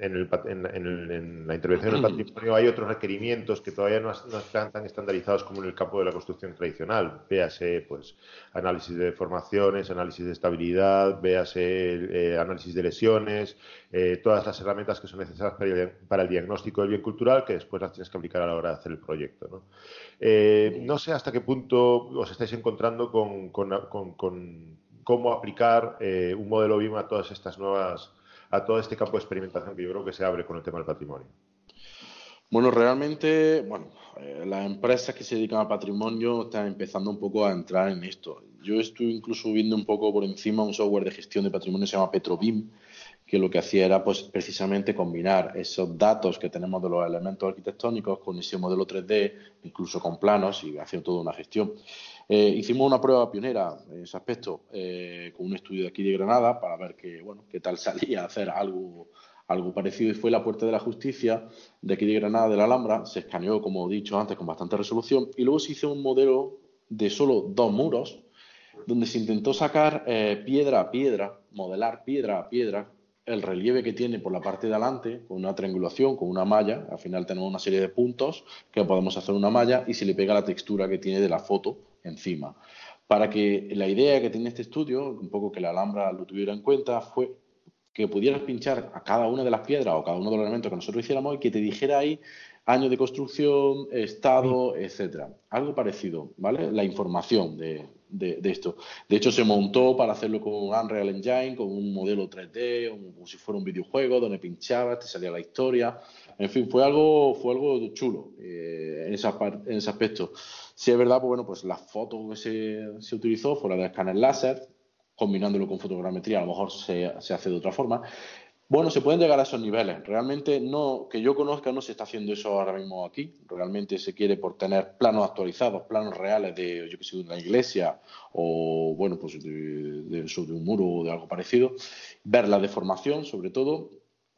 en, la intervención del patrimonio hay otros requerimientos que todavía no, están tan estandarizados como en el campo de la construcción tradicional. Véase, pues, análisis de formaciones, análisis de estabilidad, véase eh, análisis de lesiones, eh, todas las herramientas que son necesarias para el, diagnóstico del bien cultural que después las tienes que aplicar a la hora de hacer el proyecto. No, eh, no sé hasta qué punto os estáis encontrando con, cómo aplicar un modelo BIM a todas estas nuevas a todo este campo de experimentación que yo creo que se abre con el tema del patrimonio? Bueno, realmente, bueno, eh, las empresas que se dedican al patrimonio están empezando un poco a entrar en esto. Yo estoy incluso viendo un poco por encima un software de gestión de patrimonio que se llama Petrobim, que lo que hacía era pues precisamente combinar esos datos que tenemos de los elementos arquitectónicos con ese modelo 3D, incluso con planos y haciendo toda una gestión. Eh, hicimos una prueba pionera en ese aspecto eh, con un estudio de aquí de Granada para ver qué bueno, qué tal salía hacer algo, algo parecido y fue la Puerta de la Justicia de aquí de Granada, de la Alhambra. Se escaneó, como he dicho antes, con bastante resolución y luego se hizo un modelo de solo dos muros donde se intentó sacar eh, piedra a piedra, modelar piedra a piedra el relieve que tiene por la parte de adelante, con una triangulación, con una malla. Al final tenemos una serie de puntos que podemos hacer una malla y se le pega la textura que tiene de la foto encima. Para que la idea que tiene este estudio, un poco que la Alhambra lo tuviera en cuenta, fue que pudieras pinchar a cada una de las piedras o cada uno de los elementos que nosotros hiciéramos y que te dijera ahí año de construcción, estado, etcétera. Algo parecido, ¿vale? La información de, esto. De hecho, se montó para hacerlo con Unreal Engine, con un modelo 3D, como si fuera un videojuego donde pinchabas, te salía la historia. En fin, fue algo, fue algo chulo eh, en, esa en ese aspecto. Si es verdad, pues bueno, pues la foto que se, se utilizó fue la de escáner láser, combinándolo con fotogrametría, a lo mejor se, se, hace de otra forma. Bueno, se pueden llegar a esos niveles. Realmente no, que yo conozca, no se está haciendo eso ahora mismo aquí. Realmente se quiere por tener planos actualizados, planos reales de, yo que sé, de una iglesia o, bueno, pues de, un muro o de algo parecido. Ver la deformación, sobre todo.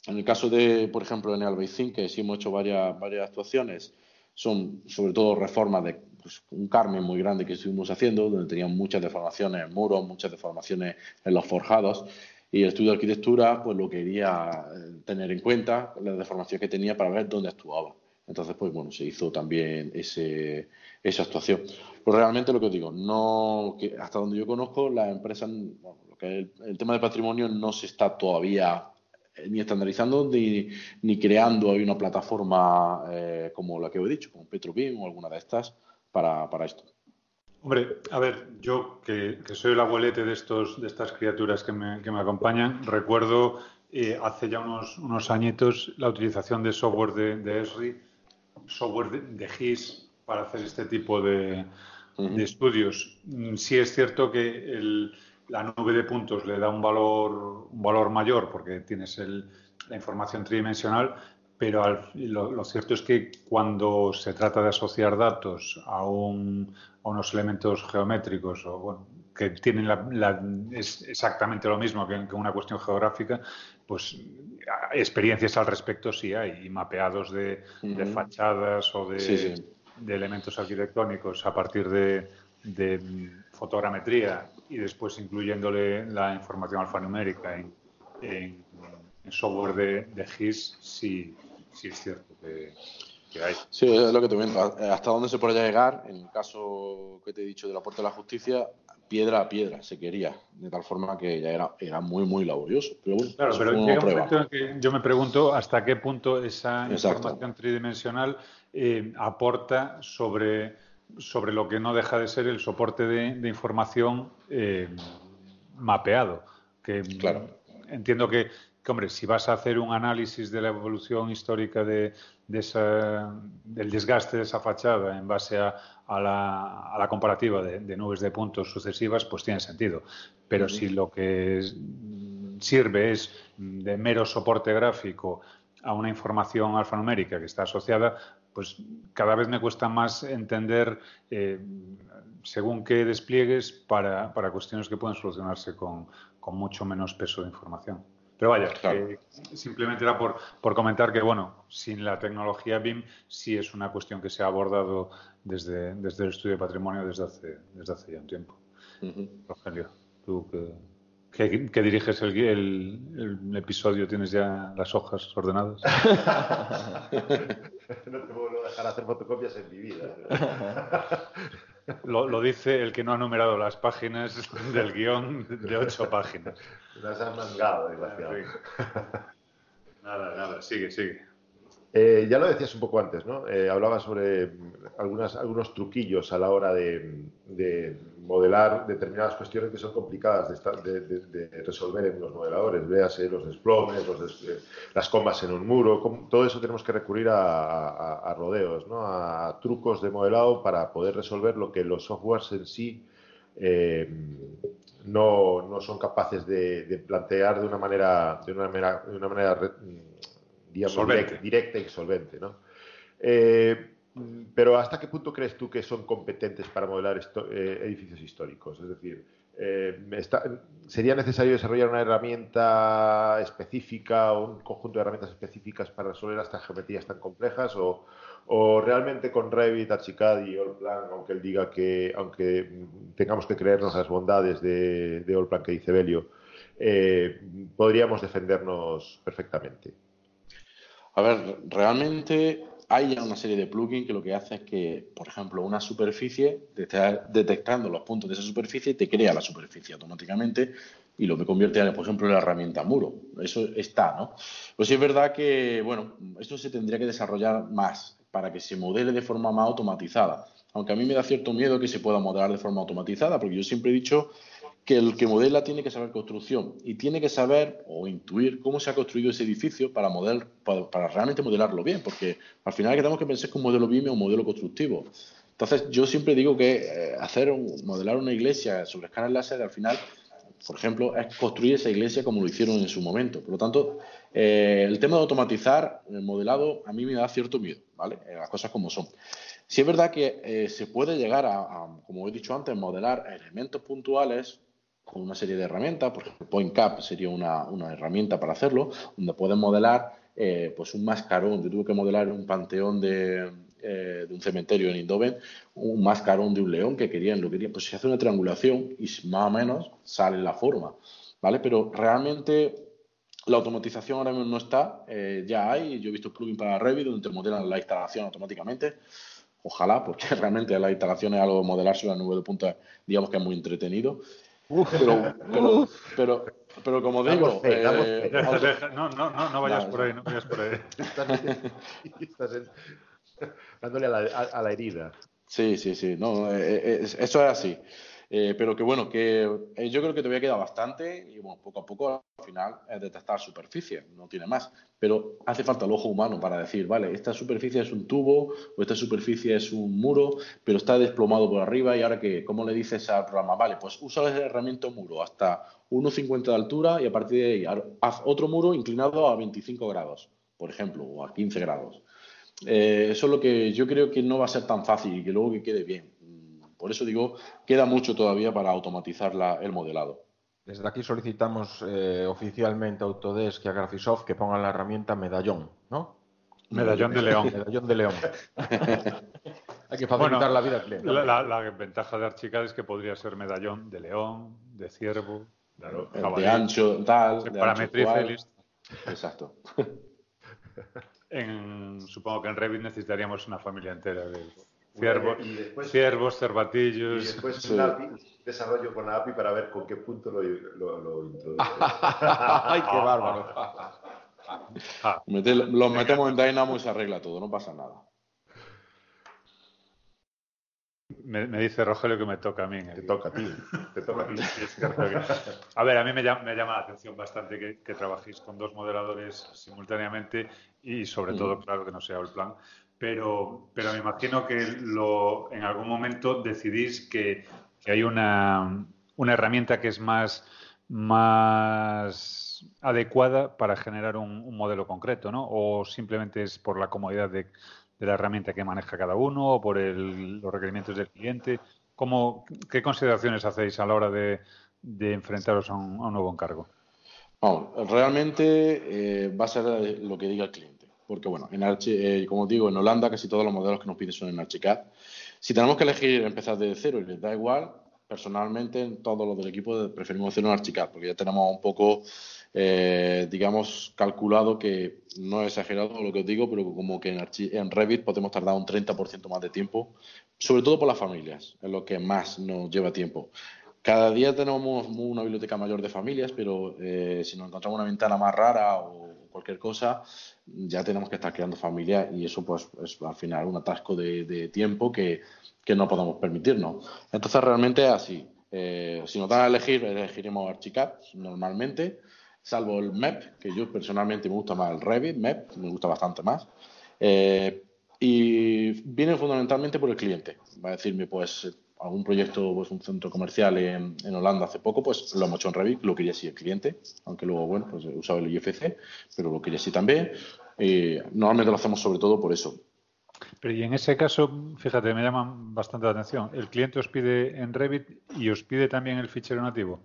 En el caso de, por ejemplo, en el Albaicín, que sí hemos hecho varias, varias actuaciones, son sobre todo reformas de pues, un Carmen muy grande que estuvimos haciendo, donde tenían muchas deformaciones en muros, muchas deformaciones en los forjados. Y el estudio de arquitectura, pues lo quería eh, tener en cuenta, la deformación que tenía para ver dónde actuaba. Entonces, pues bueno, se hizo también ese, esa actuación. Pues realmente lo que os digo, no, que hasta donde yo conozco, las empresas, lo que el, el tema de patrimonio no se está todavía eh, ni estandarizando ni, ni creando hay una plataforma eh, como la que he dicho, como Petrobim o alguna de estas, para, para esto. Hombre, a ver, yo que, soy el abuelete de, estos, de estas criaturas que me, que me acompañan, recuerdo eh, hace ya unos, unos añitos la utilización de software de, de ESRI, software de, GIS para hacer este tipo de, de estudios. Mm, Sí es cierto que el- la nube de puntos le da un valor, un valor mayor porque tienes el- la información tridimensional, pero al- lo, lo cierto es que cuando se trata de asociar datos a, un- a unos elementos geométricos o bueno, que tienen la- la- es exactamente lo mismo que, que una cuestión geográfica, pues experiencias al respecto sí hay, y mapeados de, fachadas o de, Sí, sí. de elementos arquitectónicos a partir de, de fotogrametría y después incluyéndole la información alfanumérica en, en- en software de GIS, sí, sí es cierto que, que hay. Sí, es lo que te comento. Hasta dónde se podría llegar, en el caso que te he dicho de la Puerta de la Justicia, piedra a piedra se quería, de tal forma que ya era, era muy, muy laborioso. Pero bueno, Claro, pero fue una llega un prueba. momento en que yo me pregunto hasta qué punto esa Exacto. información tridimensional eh, aporta sobre, sobre lo que no deja de ser el soporte de, de información eh, mapeado. Que Claro. entiendo que, que, hombre, si vas a hacer un análisis de la evolución histórica de, de esa, del desgaste de esa fachada en base a, a la, a la comparativa de, de nubes de puntos sucesivas, pues tiene sentido. Pero si lo que es- sirve es de mero soporte gráfico a una información alfanumérica que está asociada, pues cada vez me cuesta más entender eh, según qué despliegues para, para cuestiones que pueden solucionarse con, con mucho menos peso de información. Pero vaya, Claro. que simplemente era por, por comentar que, bueno, sin la tecnología BIM sí es una cuestión que se ha abordado desde, desde el estudio de patrimonio desde hace, desde hace ya un tiempo. Rogelio, tú que, que- que diriges el, gui- el- el episodio, ¿tienes ya las hojas ordenadas? No te puedo dejar hacer fotocopias en mi vida. Lo, lo dice el que no ha numerado las páginas del guion de ocho páginas. Las han mangado, desgraciado. Nada, nada, sigue, sigue. Eh, ya lo decías un poco antes, ¿no? Eh, hablabas sobre mm, algunas, algunos truquillos a la hora de, de modelar determinadas cuestiones que son complicadas de, estar- de- resolver en los modeladores. Véase los desplomes, los des- eh, las comas en un muro, todo eso tenemos que recurrir a, rodeos, ¿no? A trucos de modelado para poder resolver lo que los softwares en sí eh, no, no son capaces de, plantear de una manera, de una manera, de una manera re- digamos, direct- directa y solvente. ¿no? Eh, pero ¿hasta qué punto crees tú que son competentes para modelar esto- eh, edificios históricos? Es decir, eh, está- ¿sería necesario desarrollar una herramienta específica o un conjunto de herramientas específicas para resolver estas geometrías tan complejas? ¿O, o realmente con Revit, Archicad y Allplan, aunque él diga que, aunque tengamos que creernos las bondades de, de Allplan que dice Belio, eh, podríamos defendernos perfectamente? A ver, realmente hay ya una serie de plugins que lo que hace es que, por ejemplo, una superficie, te está detectando los puntos de esa superficie, te crea la superficie automáticamente y lo que convierte, en, por ejemplo, en la herramienta muro. Eso está, ¿no? Pues sí es verdad que, bueno, esto se tendría que desarrollar más para que se modele de forma más automatizada. Aunque a mí me da cierto miedo que se pueda modelar de forma automatizada, porque yo siempre he dicho que el que modela tiene que saber construcción y tiene que saber o intuir cómo se ha construido ese edificio para, model, para, para realmente modelarlo bien, porque al final tenemos que pensar que un modelo BIM es un modelo constructivo. Entonces, yo siempre digo que eh, hacer un- modelar una iglesia sobre escáner láser, al final, por ejemplo, es construir esa iglesia como lo hicieron en su momento. Por lo tanto, eh, el tema de automatizar el modelado a mí me da cierto miedo, ¿vale? Eh, las cosas como son. Sí es verdad que eh, se puede llegar a, a, como he dicho antes, modelar elementos puntuales con una serie de herramientas, por ejemplo, PointCap sería una, una herramienta para hacerlo, donde puedes modelar eh, pues un mascarón. Yo tuve que modelar un panteón de, eh, de un cementerio en Indoven, un mascarón de un león que querían, lo querían, pues se hace una triangulación y más o menos sale la forma, ¿vale? Pero realmente la automatización ahora mismo no está, eh, ya hay, yo he visto plugins para Revit donde te modelan la instalación automáticamente, ojalá, porque realmente la instalación es algo de modelarse la nube de punta, digamos que es muy entretenido. Pero, pero, pero, pero como digo, Damos fe, damos eh, fe. Deja, deja, no, no, no, no vayas por ahí, no vayas por ahí. Estás, estás en- dándole a la, a- a la herida. Sí, sí, sí, no, eh, eh, es- eso es así. Eh, pero que bueno, que eh, yo creo que todavía queda bastante y bueno, poco a poco al final es detectar superficie, no tiene más. Pero hace falta el ojo humano para decir, vale, esta superficie es un tubo o esta superficie es un muro, pero está desplomado por arriba y ahora que, ¿cómo le dices al programa? Vale, pues usa el herramienta muro hasta 1,50 de altura y a partir de ahí haz otro muro inclinado a 25 grados, por ejemplo, o a 15 grados. Eh, eso es lo que yo creo que no va a ser tan fácil y que luego que quede bien. Por eso digo, queda mucho todavía para automatizar el modelado. Desde aquí solicitamos eh, oficialmente a Autodesk y a Graphisoft que pongan la herramienta medallón, ¿no? Medallón de león. Medallón de león. Hay que facilitar la vida al cliente. La, ventaja de Archicad es que podría ser medallón de león, de ciervo, de ancho, tal, de, parametriza Exacto. supongo que en Revit necesitaríamos una familia entera de ciervos, cervatillos. Y después un API, desarrollo con la API para ver con qué punto lo, lo, ¡Ay, qué bárbaro! Ah. los metemos en Dynamo y se arregla todo, no pasa nada. Me, dice Rogelio que me toca a mí. Te toca a ti. Te toca a ti. A ver, a mí me llama, la atención bastante que, trabajéis con dos modeladores simultáneamente y sobre todo, claro, que no sea el plan. Pero, pero me imagino que lo, en algún momento decidís que, hay una, herramienta que es más, más adecuada para generar un, modelo concreto, ¿no? O simplemente es por la comodidad de de la herramienta que maneja cada uno o por los requerimientos del cliente? ¿Cómo, ¿Qué consideraciones hacéis a la hora de, enfrentaros a un, nuevo encargo? realmente eh, va a ser lo que diga el cliente. Porque, bueno, en eh, como digo, en Holanda casi todos los modelos que nos piden son en Archicad. Si tenemos que elegir empezar desde cero y les da igual, personalmente, todos los del equipo preferimos hacer un Archicad, porque ya tenemos un poco eh, digamos, calculado que no es exagerado lo que os digo, pero como que en, en Revit podemos tardar un 30% más de tiempo, sobre todo por las familias, es lo que más nos lleva tiempo. Cada día tenemos una biblioteca mayor de familias, pero eh, si nos encontramos una ventana más rara o cualquier cosa, ya tenemos que estar creando familia y eso pues es al final un atasco de, tiempo que, que, no podemos permitirnos. Entonces realmente así. Eh, si nos dan a elegir, elegiremos Archicad normalmente salvo el MEP, que yo personalmente me gusta más el Revit, MEP, me gusta bastante más. Eh, y viene fundamentalmente por el cliente. Va a decirme, pues, algún proyecto, pues un centro comercial en, en, Holanda hace poco, pues lo hemos hecho en Revit, lo quería así el cliente, aunque luego, bueno, pues usado el IFC, pero lo quería así también. Y normalmente lo hacemos sobre todo por eso. Pero y en ese caso, fíjate, me llama bastante la atención. ¿El cliente os pide en Revit y os pide también el fichero nativo?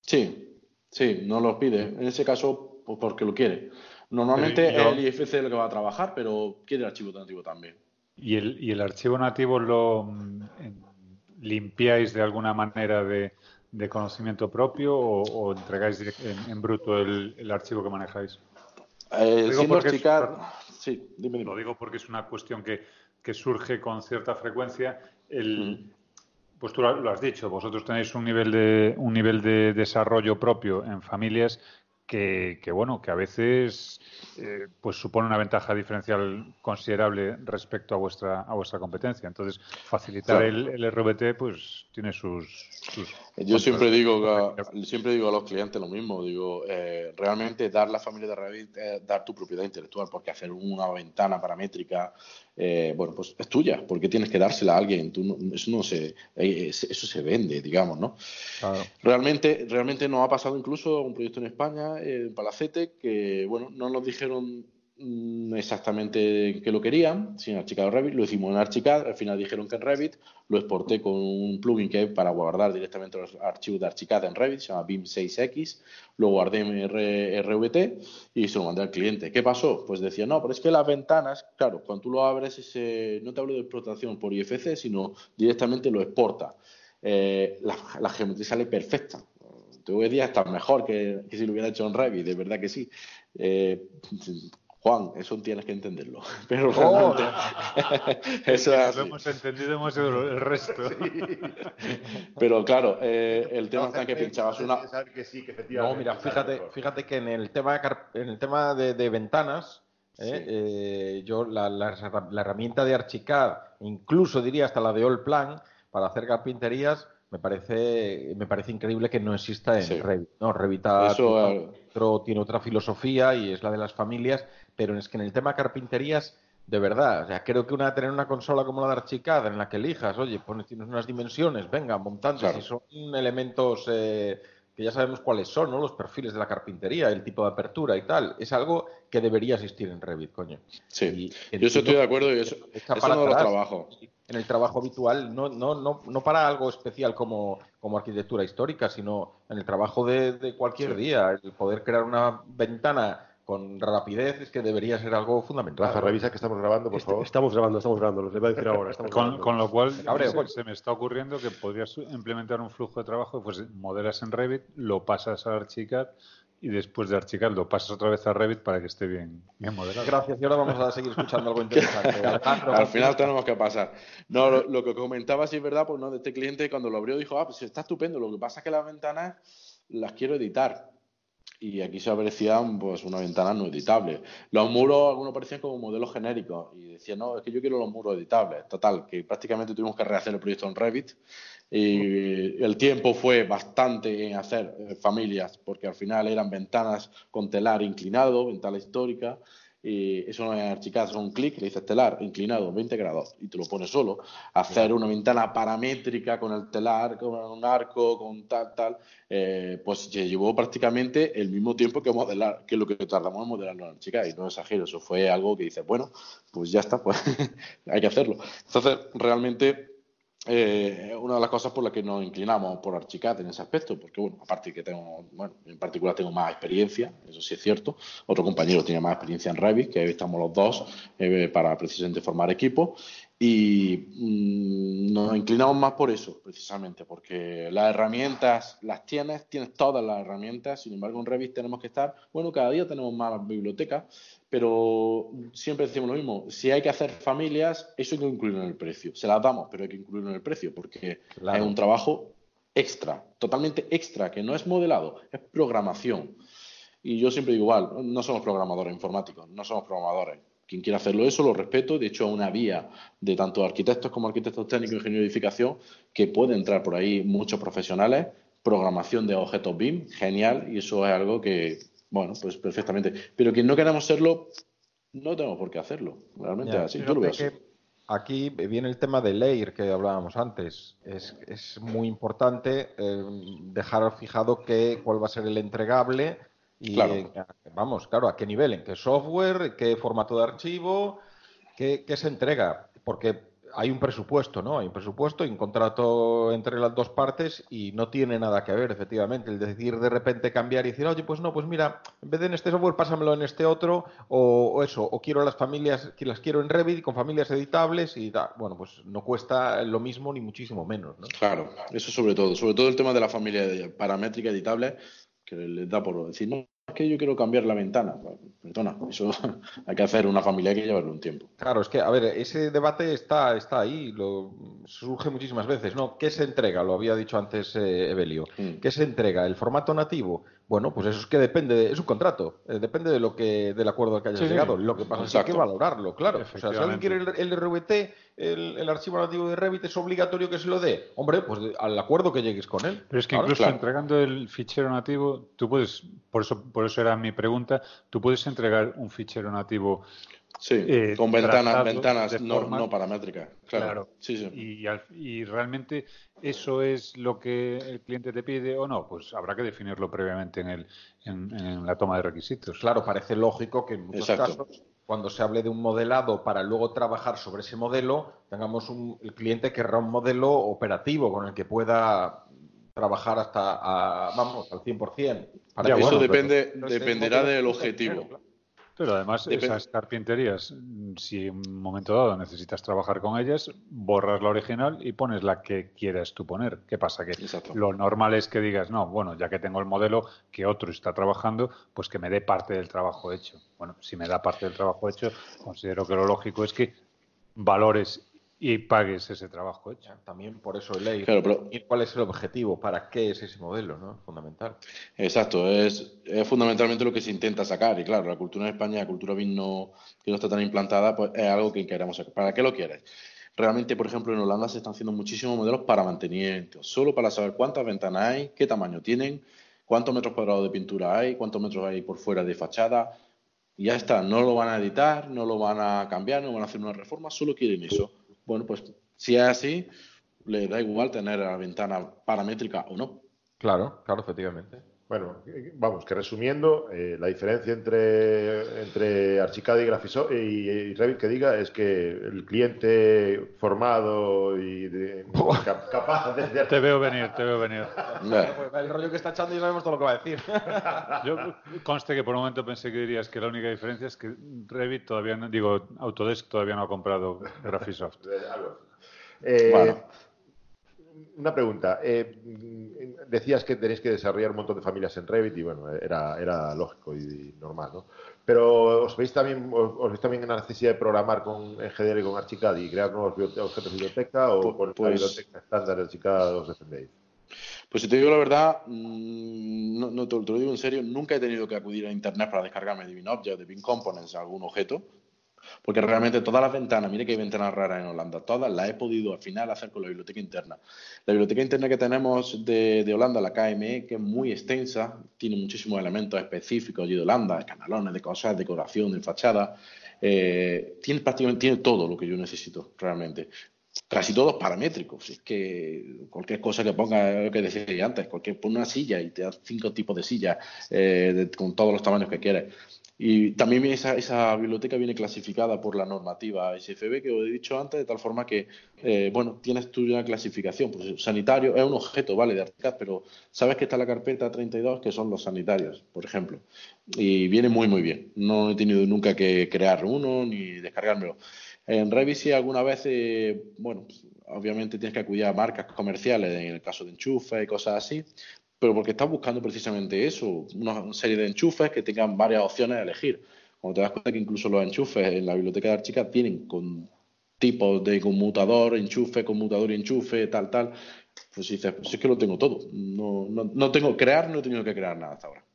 Sí, Sí, no los pide. En ese caso, pues porque lo quiere. Normalmente es el IFC el que va a trabajar, pero quiere el archivo nativo también. ¿Y el, y el archivo nativo lo limpiáis de alguna manera de, conocimiento propio o, entregáis en, bruto el, archivo que manejáis? Eh, sí, dime, Lo digo porque es una cuestión que, que surge con cierta frecuencia. El, pues tú lo has dicho, vosotros tenéis un nivel de un nivel de desarrollo propio en familias que, bueno, que a veces eh, pues supone una ventaja diferencial considerable respecto a vuestra a vuestra competencia. Entonces, facilitar el, el, RBT pues tiene sus, Yo siempre digo a, siempre digo a los clientes lo mismo, digo, eh, realmente dar la familia de Revit es dar tu propiedad intelectual, porque hacer una ventana paramétrica eh, bueno, pues es tuya, porque tienes que dársela a alguien, Tú eso no se, eh, eso se vende, digamos, ¿no? Realmente, realmente nos ha pasado incluso un proyecto en España, en Palacete, que, bueno, no nos dijeron Mm, exactamente que lo querían, sin Archicad Revit, lo hicimos en Archicad, al final dijeron que en Revit, lo exporté con un plugin que hay para guardar directamente los archivos de Archicad en Revit, se llama BIM6X, lo guardé en RVT y se lo mandé al cliente. ¿Qué pasó? Pues decía, no, pero es que las ventanas, claro, cuando tú lo abres, ese, no te hablo de explotación por IFC, sino directamente lo exporta. Eh, la, geometría sale perfecta. Hoy día está mejor que, que, si lo hubiera hecho en Revit, de verdad que sí. Eh, Juan, eso tienes que entenderlo. Pero oh. eso es Lo hemos entendido, hemos el resto. Pero claro, eh, el tema está que pinchabas una. no, mira, fíjate, fíjate que en el tema, en el tema de, ventanas, eh, eh, yo la, la, herramienta de Archicad, incluso diría hasta la de All Plan, para hacer carpinterías, me parece, me parece increíble que no exista en Sí. Revit. ¿no? Revit Eso, tiene, eh, otro- tiene otra filosofía y es la de las familias, pero es que en el tema carpinterías, de verdad, o sea, creo que una tener una consola como la de Archicad en la que elijas, oye, pones, tienes unas dimensiones, venga, montando, Claro. si son elementos eh, que ya sabemos cuáles son, ¿no? Los perfiles de la carpintería, el tipo de apertura y tal, es algo que debería existir en Revit, coño. Sí, Y yo eso estoy de acuerdo y eso, que eso para atrás trabajos. en el trabajo habitual, no, no, no, no para algo especial como, como arquitectura histórica, sino en el trabajo de, de cualquier Sí. día. El poder crear una ventana con rapidez es que debería ser algo fundamental. Rafa, revisa que estamos grabando, por Este- favor. Estamos grabando, estamos grabando, les voy a decir ahora. Con, lo cual, cabreo, se, me está ocurriendo que podrías implementar un flujo de trabajo, pues modelas en Revit, lo pasas a Archicad y después de Archicad lo pasas otra vez a Revit para que esté bien, bien modelado. Gracias, y ahora vamos a seguir escuchando algo interesante. Al final tenemos que pasar. No, lo, lo que comentaba sí es verdad, pues no, de este cliente cuando lo abrió dijo, ah, pues está estupendo, lo que pasa es que las ventanas las quiero editar. Y aquí se aparecían pues una ventana no editable. Los muros, algunos parecían como modelos genéricos. Y decía, no, es que yo quiero los muros editables. Total, que prácticamente tuvimos que rehacer el proyecto en Revit. Y el tiempo fue bastante en hacer eh, familias, porque al final eran ventanas con telar inclinado, ventana histórica. Y eso no es archicad, es un clic, le dices telar inclinado 20 grados y te lo pones solo. Hacer una ventana paramétrica con el telar, con un arco, con tal, tal, eh, pues se llevó prácticamente el mismo tiempo que modelar, que lo que tardamos en modelarlo en archicad. Y no exagero, eso fue algo que dices, bueno, pues ya está, pues hay que hacerlo. Entonces, realmente eh, una de las cosas por las que nos inclinamos por Archicad en ese aspecto, porque bueno, aparte que tengo, bueno, en particular tengo más experiencia, eso sí es cierto, otro compañero tiene más experiencia en Revit, que estamos los dos eh, para precisamente formar equipo, y mm, nos inclinamos más por eso, precisamente, porque las herramientas las tienes, tienes todas las herramientas, sin embargo en Revit tenemos que estar, bueno, cada día tenemos más bibliotecas, pero siempre decimos lo mismo, si hay que hacer familias, eso hay que incluirlo en el precio. Se las damos, pero hay que incluirlo en el precio, porque Claro. es un trabajo extra, totalmente extra, que no es modelado, es programación. Y yo siempre digo igual, no somos programadores informáticos, no somos programadores. Quien quiera hacerlo eso, lo respeto. De hecho, hay una vía de tanto arquitectos como arquitectos técnicos, ingenieros de edificación, que puede entrar por ahí muchos profesionales. Programación de objetos BIM, genial, y eso es algo que, bueno, pues perfectamente. Pero quien no queramos serlo, no tenemos por qué hacerlo. Realmente Ya, así. Yo lo veo así. fíjate que Aquí viene el tema de layer que hablábamos antes. Es, es muy importante eh, dejar fijado que, cuál va a ser el entregable y, Claro. eh, vamos, claro, a qué nivel, en qué software, qué formato de archivo, qué, qué se entrega. Porque hay un presupuesto, ¿no? Hay un presupuesto y un contrato entre las dos partes y no tiene nada que ver, efectivamente. El decir de repente cambiar y decir, oye, pues no, pues mira, en vez de en este software, pásamelo en este otro, o, o eso, o quiero las familias, que las quiero en Revit con familias editables y tal. Bueno, pues no cuesta lo mismo ni muchísimo menos, ¿no? Claro, eso sobre todo. Sobre todo el tema de la familia paramétrica editable, que les da por no, es que yo quiero cambiar la ventana. Bueno, Perdona, eso hay que hacer una familia, hay que llevarle un tiempo. Claro, es que, a ver, ese debate está, está ahí, lo, surge muchísimas veces, ¿no? ¿Qué se entrega? Lo había dicho antes eh, Evelio. Mm. ¿Qué se entrega? ¿El formato nativo? Bueno, pues eso es que depende, de, es un contrato, eh, depende de lo que, del acuerdo al que hayas Sí, sí. llegado. Lo que pasa es que hay que valorarlo, claro. O sea, si alguien quiere el, el RVT, el, el archivo nativo de Revit, es obligatorio que se lo dé. Hombre, pues de- al acuerdo que llegues con él. Pero es que Claro, incluso claro. entregando el fichero nativo, tú puedes, por eso, por eso era mi pregunta, tú puedes entregar un fichero nativo Sí, Eh, con ventanas, ventanas no, forma- no paramétricas. Claro. Claro. Sí, sí. y, al- y realmente eso es lo que el cliente te pide o no, pues habrá que definirlo previamente en, el, en, en la toma de requisitos. Claro, parece lógico que en muchos Exacto. casos, cuando se hable de un modelado para luego trabajar sobre ese modelo, tengamos un, el cliente querrá un modelo operativo con el que pueda trabajar hasta, a- vamos, al 100%. Ya, Eso bueno, depende, pero dependerá del objetivo. claro. Pero además, esas carpinterías, si en un momento dado necesitas trabajar con ellas, borras la original y pones la que quieras tú poner. ¿Qué pasa? Que Exacto. lo normal es que digas, no, bueno, ya que tengo el modelo que otro está trabajando, pues que me dé parte del trabajo hecho. Bueno, si me da parte del trabajo hecho, considero que lo lógico es que valores y pagues ese trabajo hecho. También por eso el ley. Claro, pero- ¿Y cuál es el objetivo? ¿Para qué es ese modelo? ¿no? Fundamental. Exacto, es, es fundamentalmente lo que se intenta sacar. Y claro, la cultura en España, la cultura BIM no, que no está tan implantada, pues es algo que queremos sacar. ¿Para qué lo quieres? Realmente, por ejemplo, en Holanda se están haciendo muchísimos modelos para mantenimiento, solo para saber cuántas ventanas hay, qué tamaño tienen, cuántos metros cuadrados de pintura hay, cuántos metros hay por fuera de fachada. Y ya está, no lo van a editar, no lo van a cambiar, no van a hacer una reforma, solo quieren eso. Bueno, pues si es así, le da igual tener la ventana paramétrica o no. Claro, claro, efectivamente. Bueno, vamos, que resumiendo, eh, la diferencia entre, entre Archicad y, Graphisoft y, Revit que diga es que el cliente formado y capaz de... Te veo venir, te veo venir. Pues el rollo que está echando y sabemos todo lo que va a decir. Yo conste que por un momento pensé que dirías que la única diferencia es que Revit todavía no, digo, Autodesk todavía no ha comprado Graphisoft. Eh, bueno una pregunta. Eh, decías que tenéis que desarrollar un montón de familias en Revit y bueno, era, era lógico y, normal, ¿no? Pero ¿os veis también os, veis también en la necesidad de programar con GDL y con Archicad y crear nuevos objetos de biblioteca o con pues, la biblioteca estándar de Archicad os defendéis? Pues si te digo la verdad, mm, no, te, lo digo en serio, nunca he tenido que acudir a internet para descargarme de BinObject de BinComponents algún objeto. Porque realmente todas las ventanas, mire que hay ventanas raras en Holanda, todas las he podido al final hacer con la biblioteca interna. La biblioteca interna que tenemos de, Holanda, la KME, que es muy extensa, tiene muchísimos elementos específicos de Holanda, de canalones, de cosas, decoración, de fachada. Eh, tiene prácticamente todo lo que yo necesito realmente casi todos paramétricos. Es que cualquier cosa que ponga, lo que decía antes, cualquier pone una silla y te da cinco tipos de sillas eh, con todos los tamaños que quieres. Y también esa, esa, biblioteca viene clasificada por la normativa SFB que os he dicho antes, de tal forma que, eh, bueno, tienes tú una clasificación. Pues sanitario es un objeto, ¿vale? De ArchiCAD, pero sabes que está la carpeta 32, que son los sanitarios, por ejemplo. Y viene muy, muy bien. No he tenido nunca que crear uno ni descargármelo. En Revit, si alguna vez, eh, bueno, obviamente tienes que acudir a marcas comerciales, en el caso de enchufe y cosas así, pero porque estás buscando precisamente eso, una serie de enchufes que tengan varias opciones de elegir. Cuando te das cuenta que incluso los enchufes en la biblioteca de Archicad tienen con tipos de conmutador, enchufe, conmutador y enchufe, tal, tal, pues dices, pues es que lo tengo todo. No, no, no tengo que crear, no he tenido que crear nada hasta ahora.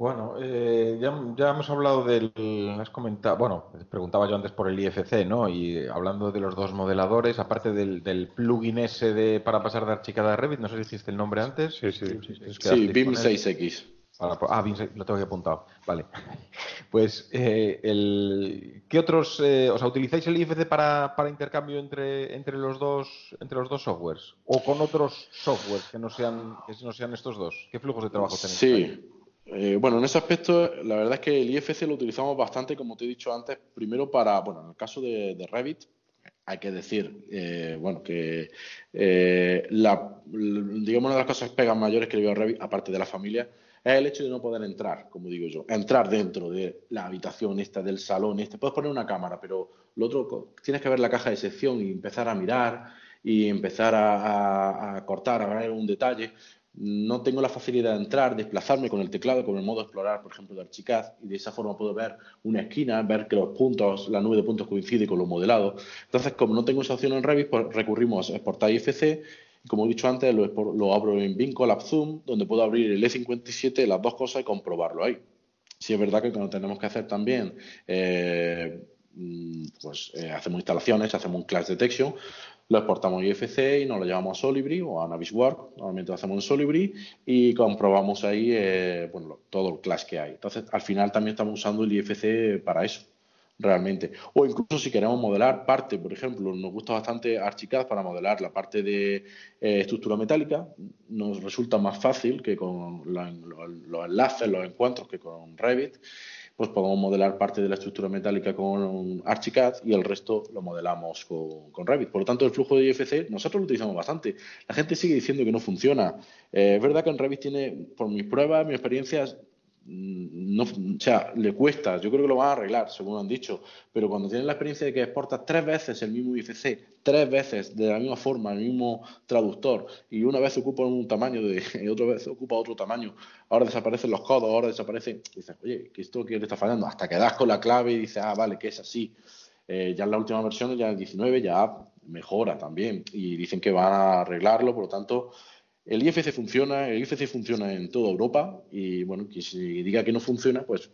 Bueno, eh, ya, hemos hablado del. Has comentado. Bueno, preguntaba yo antes por el IFC, ¿no? Y hablando de los dos modeladores, aparte del, plugin ese de, para pasar de Archicad a Revit, no sé si dijiste el nombre antes. Sí, sí. Sí, BIM 6X. ah, BIM 6, lo tengo que apuntado. Vale. Pues, eh, el, ¿qué otros. Eh, o sea, ¿utilizáis el IFC para, para intercambio entre, entre, los dos, entre los dos softwares? ¿O con otros softwares que no sean, que no sean estos dos? ¿Qué flujos de trabajo tenéis? Sí. Eh, bueno, en ese aspecto, la verdad es que el IFC lo utilizamos bastante, como te he dicho antes, primero para, bueno, en el caso de, Revit, hay que decir, eh, bueno, que eh, la, digamos una de las cosas pegas mayores que le veo a Revit, aparte de la familia, es el hecho de no poder entrar, como digo yo, entrar dentro de la habitación esta, del salón este. Puedes poner una cámara, pero lo otro, tienes que ver la caja de sección y empezar a mirar y empezar a, a cortar, a ver un detalle no tengo la facilidad de entrar, desplazarme con el teclado, con el modo explorar, por ejemplo, de Archicad, y de esa forma puedo ver una esquina, ver que los puntos, la nube de puntos coincide con lo modelado. Entonces, como no tengo esa opción en Revit, pues recurrimos a exportar IFC, y como he dicho antes, lo, abro en Bing Colab Zoom, donde puedo abrir el E57, las dos cosas y comprobarlo ahí. Si es verdad que cuando tenemos que hacer también eh, mm, pues eh, hacemos instalaciones, hacemos un class detection, lo exportamos a IFC y nos lo llevamos a Solibri o a Navisworks, normalmente lo hacemos en Solibri y comprobamos ahí eh, bueno, todo el class que hay. Entonces, al final también estamos usando el IFC para eso, realmente. O incluso si queremos modelar parte, por ejemplo, nos gusta bastante Archicad para modelar la parte de eh, estructura metálica, nos resulta más fácil que con los enlaces, los encuentros que con Revit pues podemos modelar parte de la estructura metálica con Archicad y el resto lo modelamos con, Revit. Por lo tanto, el flujo de IFC nosotros lo utilizamos bastante. La gente sigue diciendo que no funciona. Eh, es verdad que en Revit tiene, por mis pruebas, mis experiencias, no, o sea, le cuesta, yo creo que lo van a arreglar, según han dicho, pero cuando tienen la experiencia de que exporta tres veces el mismo IFC, tres veces de la misma forma, el mismo traductor, y una vez ocupa un tamaño y otra vez ocupa otro tamaño, ahora desaparecen los codos, ahora desaparecen, dices, oye, que esto que le está fallando, hasta que das con la clave y dices, ah, vale, que es así. Eh, ya en la última versión, ya en el 19, ya mejora también, y dicen que van a arreglarlo, por lo tanto, el IFC funciona, el IFC funciona en toda Europa y bueno, que si diga que no funciona, pues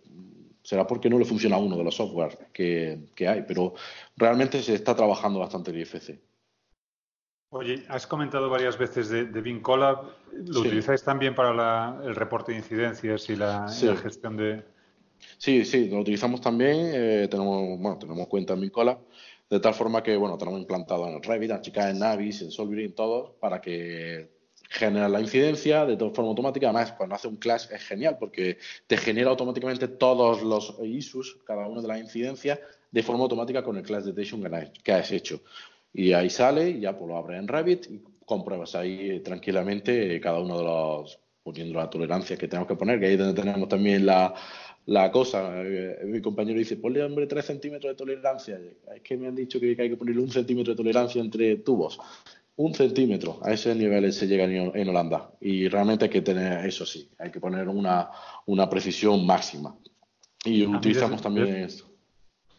será porque no le funciona a uno de los softwares que, que hay, pero realmente se está trabajando bastante el IFC. Oye, has comentado varias veces de, de. ¿Lo utilizáis también para el reporte de incidencias y la, gestión de...? Sí, sí, lo utilizamos también. Eh, tenemos, bueno, tenemos cuenta en Bing Collab, de tal forma que, bueno, tenemos implantado en Revit, en Archicad, en Navis, en Solvay, en todos, para que genere la incidencia de forma automática. Además, cuando hace un clash es genial porque te genera automáticamente todos los issues, cada una de las incidencias, de forma automática con el clash detection que has hecho. Y ahí sale y ya pues lo abres en Revit y compruebas ahí tranquilamente cada uno de los, poniendo la tolerancia que tenemos que poner, que ahí donde tenemos también la, la cosa. Eh, mi compañero dice, ponle hombre 3 centímetros de tolerancia. Es que me han dicho que hay que ponerle un centímetro de tolerancia entre tubos. Un centímetro, a ese nivel se llega en Holanda. Y realmente hay que tener, eso sí, hay que poner una, una precisión máxima. Y utilizamos también esto.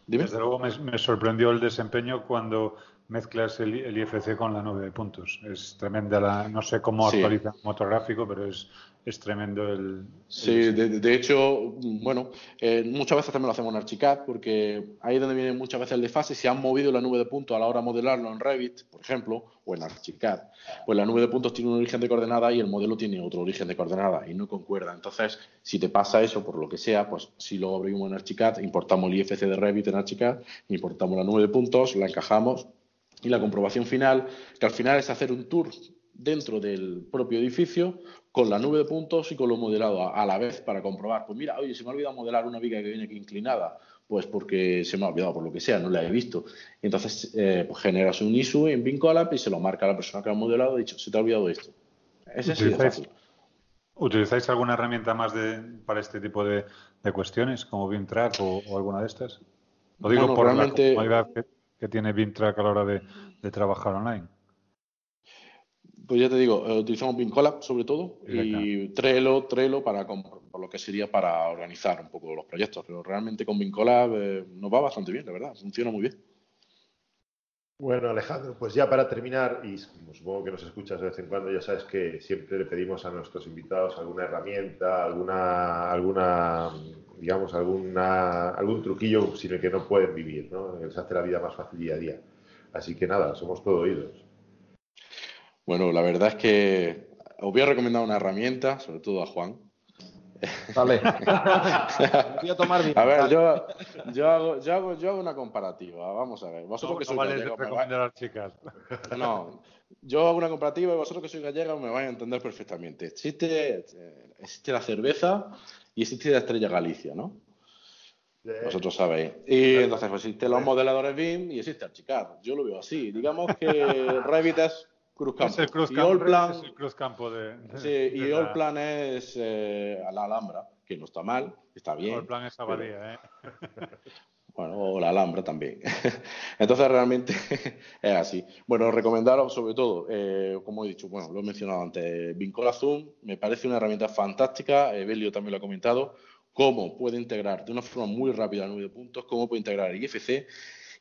Desde luego me, sorprendió el desempeño cuando mezclas el, IFC con la nube de puntos. Es tremenda la, no sé cómo actualiza el motor gráfico, pero es, es tremendo el. sí, de, hecho, bueno, eh, muchas veces también lo hacemos en Archicad, porque ahí es donde viene muchas veces el desfase. Si han movido la nube de puntos a la hora de modelarlo en Revit, por ejemplo, o en Archicad, pues la nube de puntos tiene un origen de coordenada y el modelo tiene otro origen de coordenada y no concuerda. Entonces, si te pasa eso por lo que sea, pues si lo abrimos en Archicad, importamos el IFC de Revit en Archicad, importamos la nube de puntos, la encajamos y la comprobación final, que al final es hacer un tour dentro del propio edificio con la nube de puntos y con lo modelado a, la vez para comprobar. Pues mira, oye, se me ha olvidado modelar una viga que viene aquí inclinada, pues porque se me ha olvidado por lo que sea, no la he visto. Entonces, eh, pues generas un ISU en Vincolab y se lo marca a la persona que ha modelado y dicho, se te ha olvidado esto. Es así de fácil. ¿Utilizáis alguna herramienta más de, para este tipo de, cuestiones, como BIMTrack o, o, alguna de estas? Lo digo por realmente... la que tiene BIMTrack a la hora de, trabajar online? Pues ya te digo, eh, utilizamos BIMCollab sobre todo y Trello, Trello para por lo que sería para organizar un poco los proyectos, pero realmente con BIMCollab eh, nos va bastante bien, la verdad, funciona muy bien. Bueno, Alejandro, pues ya para terminar, y supongo que nos escuchas de vez en cuando, ya sabes que siempre le pedimos a nuestros invitados alguna herramienta, alguna, alguna digamos, alguna, algún truquillo sin el que no pueden vivir, ¿no? Les hace la vida más fácil día a día. Así que nada, somos todo oídos. Bueno, la verdad es que os voy a recomendar una herramienta, sobre todo a Juan. Vale. voy a tomar A ver, yo, yo, hago, yo, hago, yo hago una comparativa. Vamos a ver. Vosotros que sois gallegos. chicas. No, yo hago una comparativa y vosotros que sois gallegos me vais a entender perfectamente. Existe, existe la cerveza y existe la estrella Galicia, ¿no? Vosotros sabéis. Y entonces pues, existen los modeladores BIM y existe Archicad. Yo lo veo así. Digamos que Revit es Cruzcampo. Es el Cruzcampo, es el Cruzcampo de, Sí, y Allplan es eh, la Alhambra, que no está mal, está bien. Allplan es Abadía, ¿eh? Bueno, o la Alhambra también. Entonces, realmente es así. Bueno, recomendaros sobre todo, eh, como he dicho, bueno, lo he mencionado antes, Vincola Zoom, me parece una herramienta fantástica, Evelio también lo ha comentado, cómo puede integrar de una forma muy rápida la nube de puntos, cómo puede integrar el IFC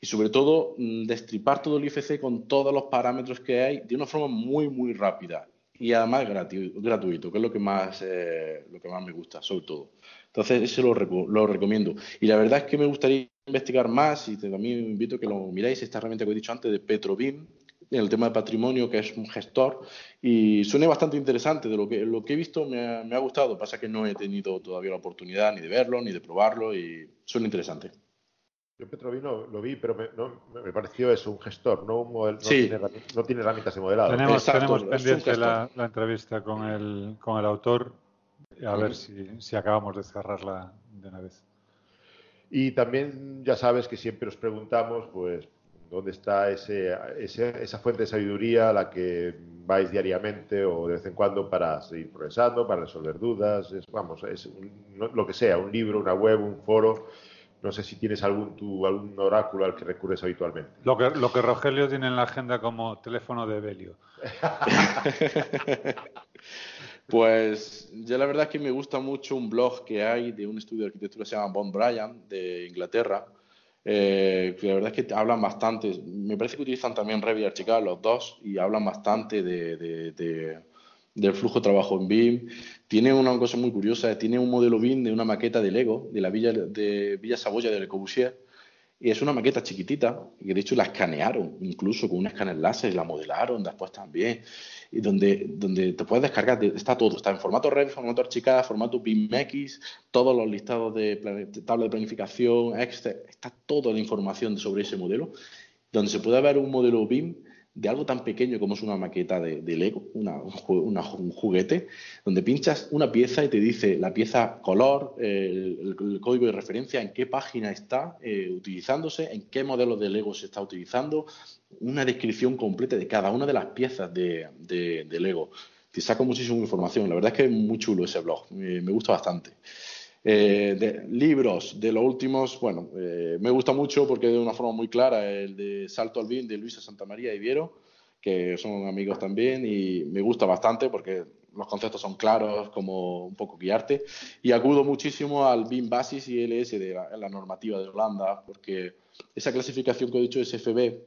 y sobre todo mm, destripar todo el IFC con todos los parámetros que hay de una forma muy, muy rápida y además gratuito, que es lo que más, eh, lo que más me gusta, sobre todo. Entonces, eso lo, lo recomiendo. Y la verdad es que me gustaría investigar más y también invito a que lo miráis, esta herramienta que he dicho antes de Petrobim, en el tema de patrimonio, que es un gestor, y suena bastante interesante. De lo que, lo que he visto me ha, me ha gustado, pasa que no he tenido todavía la oportunidad ni de verlo, ni de probarlo, y suena interesante. Yo Petrobim lo, vi, pero me, no, me, pareció eso, un gestor, no un modelo, no, tiene, no, tiene, herramientas de modelado. Tenemos, tenemos pendiente la, la, entrevista con el, con el autor, a ver si, si acabamos de cerrarla de una vez. Y también ya sabes que siempre os preguntamos, pues, dónde está ese, esa fuente de sabiduría a la que vais diariamente o de vez en cuando para seguir progresando, para resolver dudas, es, vamos, es lo que sea, un libro, una web, un foro. No sé si tienes algún, tu, algún oráculo al que recurres habitualmente. Lo que, lo que Rogelio tiene en la agenda como teléfono de Belio. Pues yo la verdad es que me gusta mucho un blog que hay de un estudio de arquitectura que se llama Bond Bryan de Inglaterra. Eh, la verdad es que hablan bastante, me parece que utilizan también Revit y Archicad los dos y hablan bastante de, del flujo de trabajo en BIM. Tiene una cosa muy curiosa, tiene un modelo BIM de una maqueta de Lego, de la villa de Villa Saboya de Le Corbusier, y es una maqueta chiquitita, que de hecho la escanearon, incluso con un escáner láser, la modelaron después también, y donde, donde te puedes descargar, está todo, está en formato REV, formato archicad, formato BIMX, todos los listados de, tabla de planificación, Excel, está toda la información sobre ese modelo, donde se puede ver un modelo BIM de algo tan pequeño como es una maqueta de, Lego, un juguete, donde pinchas una pieza y te dice la pieza color, el, código de referencia, en qué página está eh, utilizándose, en qué modelo de Lego se está utilizando, una descripción completa de cada una de las piezas de, Lego. Te saco muchísima información. La verdad es que es muy chulo ese blog, me gusta bastante. Eh, de, libros de los últimos, bueno, eh, me gusta mucho porque de una forma muy clara el de Salto al Bin de Luisa Santamaría y Viero, que son amigos también y me gusta bastante porque los conceptos son claros, como un poco guiarte. Y acudo muchísimo al BIM Basis y LS de la, normativa de Holanda, porque esa clasificación que he dicho SFB,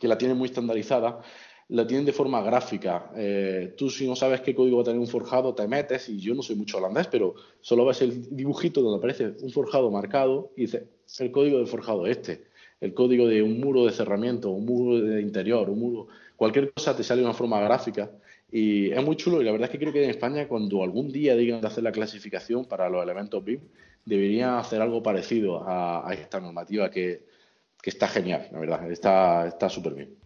que la tiene muy estandarizada, la tienen de forma gráfica. Eh, tú si no sabes qué código va a tener un forjado, te metes, y yo no soy mucho holandés, pero solo ves el dibujito donde aparece un forjado marcado y dice el código del forjado este, el código de un muro de cerramiento, un muro de interior, un muro, cualquier cosa te sale de una forma gráfica. Y es muy chulo y la verdad es que creo que en España cuando algún día digan de hacer la clasificación para los elementos BIM, deberían hacer algo parecido a, esta normativa que, que, está genial, la verdad, está súper bien.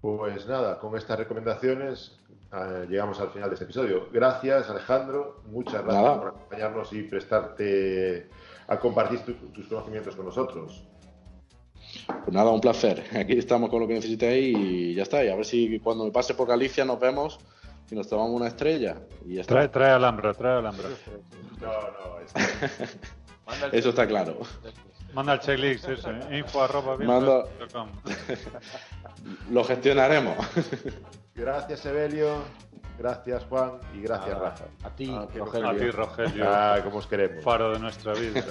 Pues nada, con estas recomendaciones eh, llegamos al final de este episodio. Gracias, Alejandro. Muchas gracias por acompañarnos y prestarte a compartir tus conocimientos con nosotros. Pues nada, un placer. Aquí estamos con lo que necesitéis y ya está. Y a ver si cuando me pase por Galicia nos vemos y nos tomamos una estrella. Y ya está. Trae, trae Alhambra, trae Alhambra. No, no, Eso está claro. Manda el checklist, eso, ¿eh? info arroba. Lo gestionaremos. Gracias, Evelio. Gracias, Juan. Y gracias, Rafa. A ti, ah, Rogelio. A ti, Rogelio. Ah, como os queremos. Faro de nuestra vida.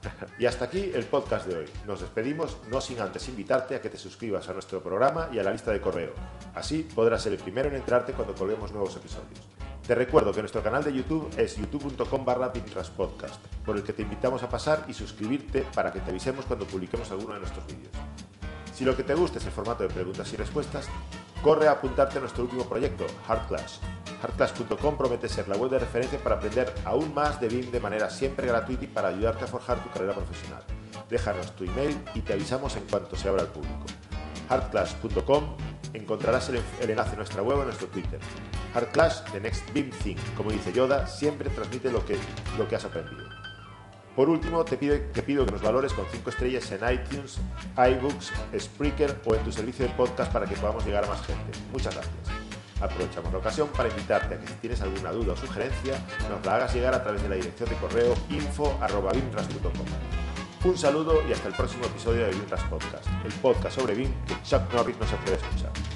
y hasta aquí el podcast de hoy. Nos despedimos, no sin antes invitarte a que te suscribas a nuestro programa y a la lista de correo. Así podrás ser el primero en entrarte cuando colguemos nuevos episodios. Te recuerdo que nuestro canal de YouTube es youtube.com barra Podcast, por el que te invitamos a pasar y suscribirte para que te avisemos cuando publiquemos alguno de nuestros vídeos. Si lo que te gusta es el formato de preguntas y respuestas, corre a apuntarte a nuestro último proyecto, Hardclass. Hardclass.com promete ser la web de referencia para aprender aún más de BIM de manera siempre gratuita y para ayudarte a forjar tu carrera profesional. Déjanos tu email y te avisamos en cuanto se abra al público. Hardclass.com encontrarás el, enlace a nuestra web o en nuestro Twitter. Hardclass, The Next BIM Thing. Como dice Yoda, siempre transmite lo que, lo que has aprendido. Por último, te pido, te pido que nos valores con 5 estrellas en iTunes, iBooks, Spreaker o en tu servicio de podcast para que podamos llegar a más gente. Muchas gracias. Aprovechamos la ocasión para invitarte a que si tienes alguna duda o sugerencia, nos la hagas llegar a través de la dirección de correo info.bimras.com. Un saludo y hasta el próximo episodio de BIMRAS Podcast, el podcast sobre BIM que Chuck Norris nos atreve a escuchar.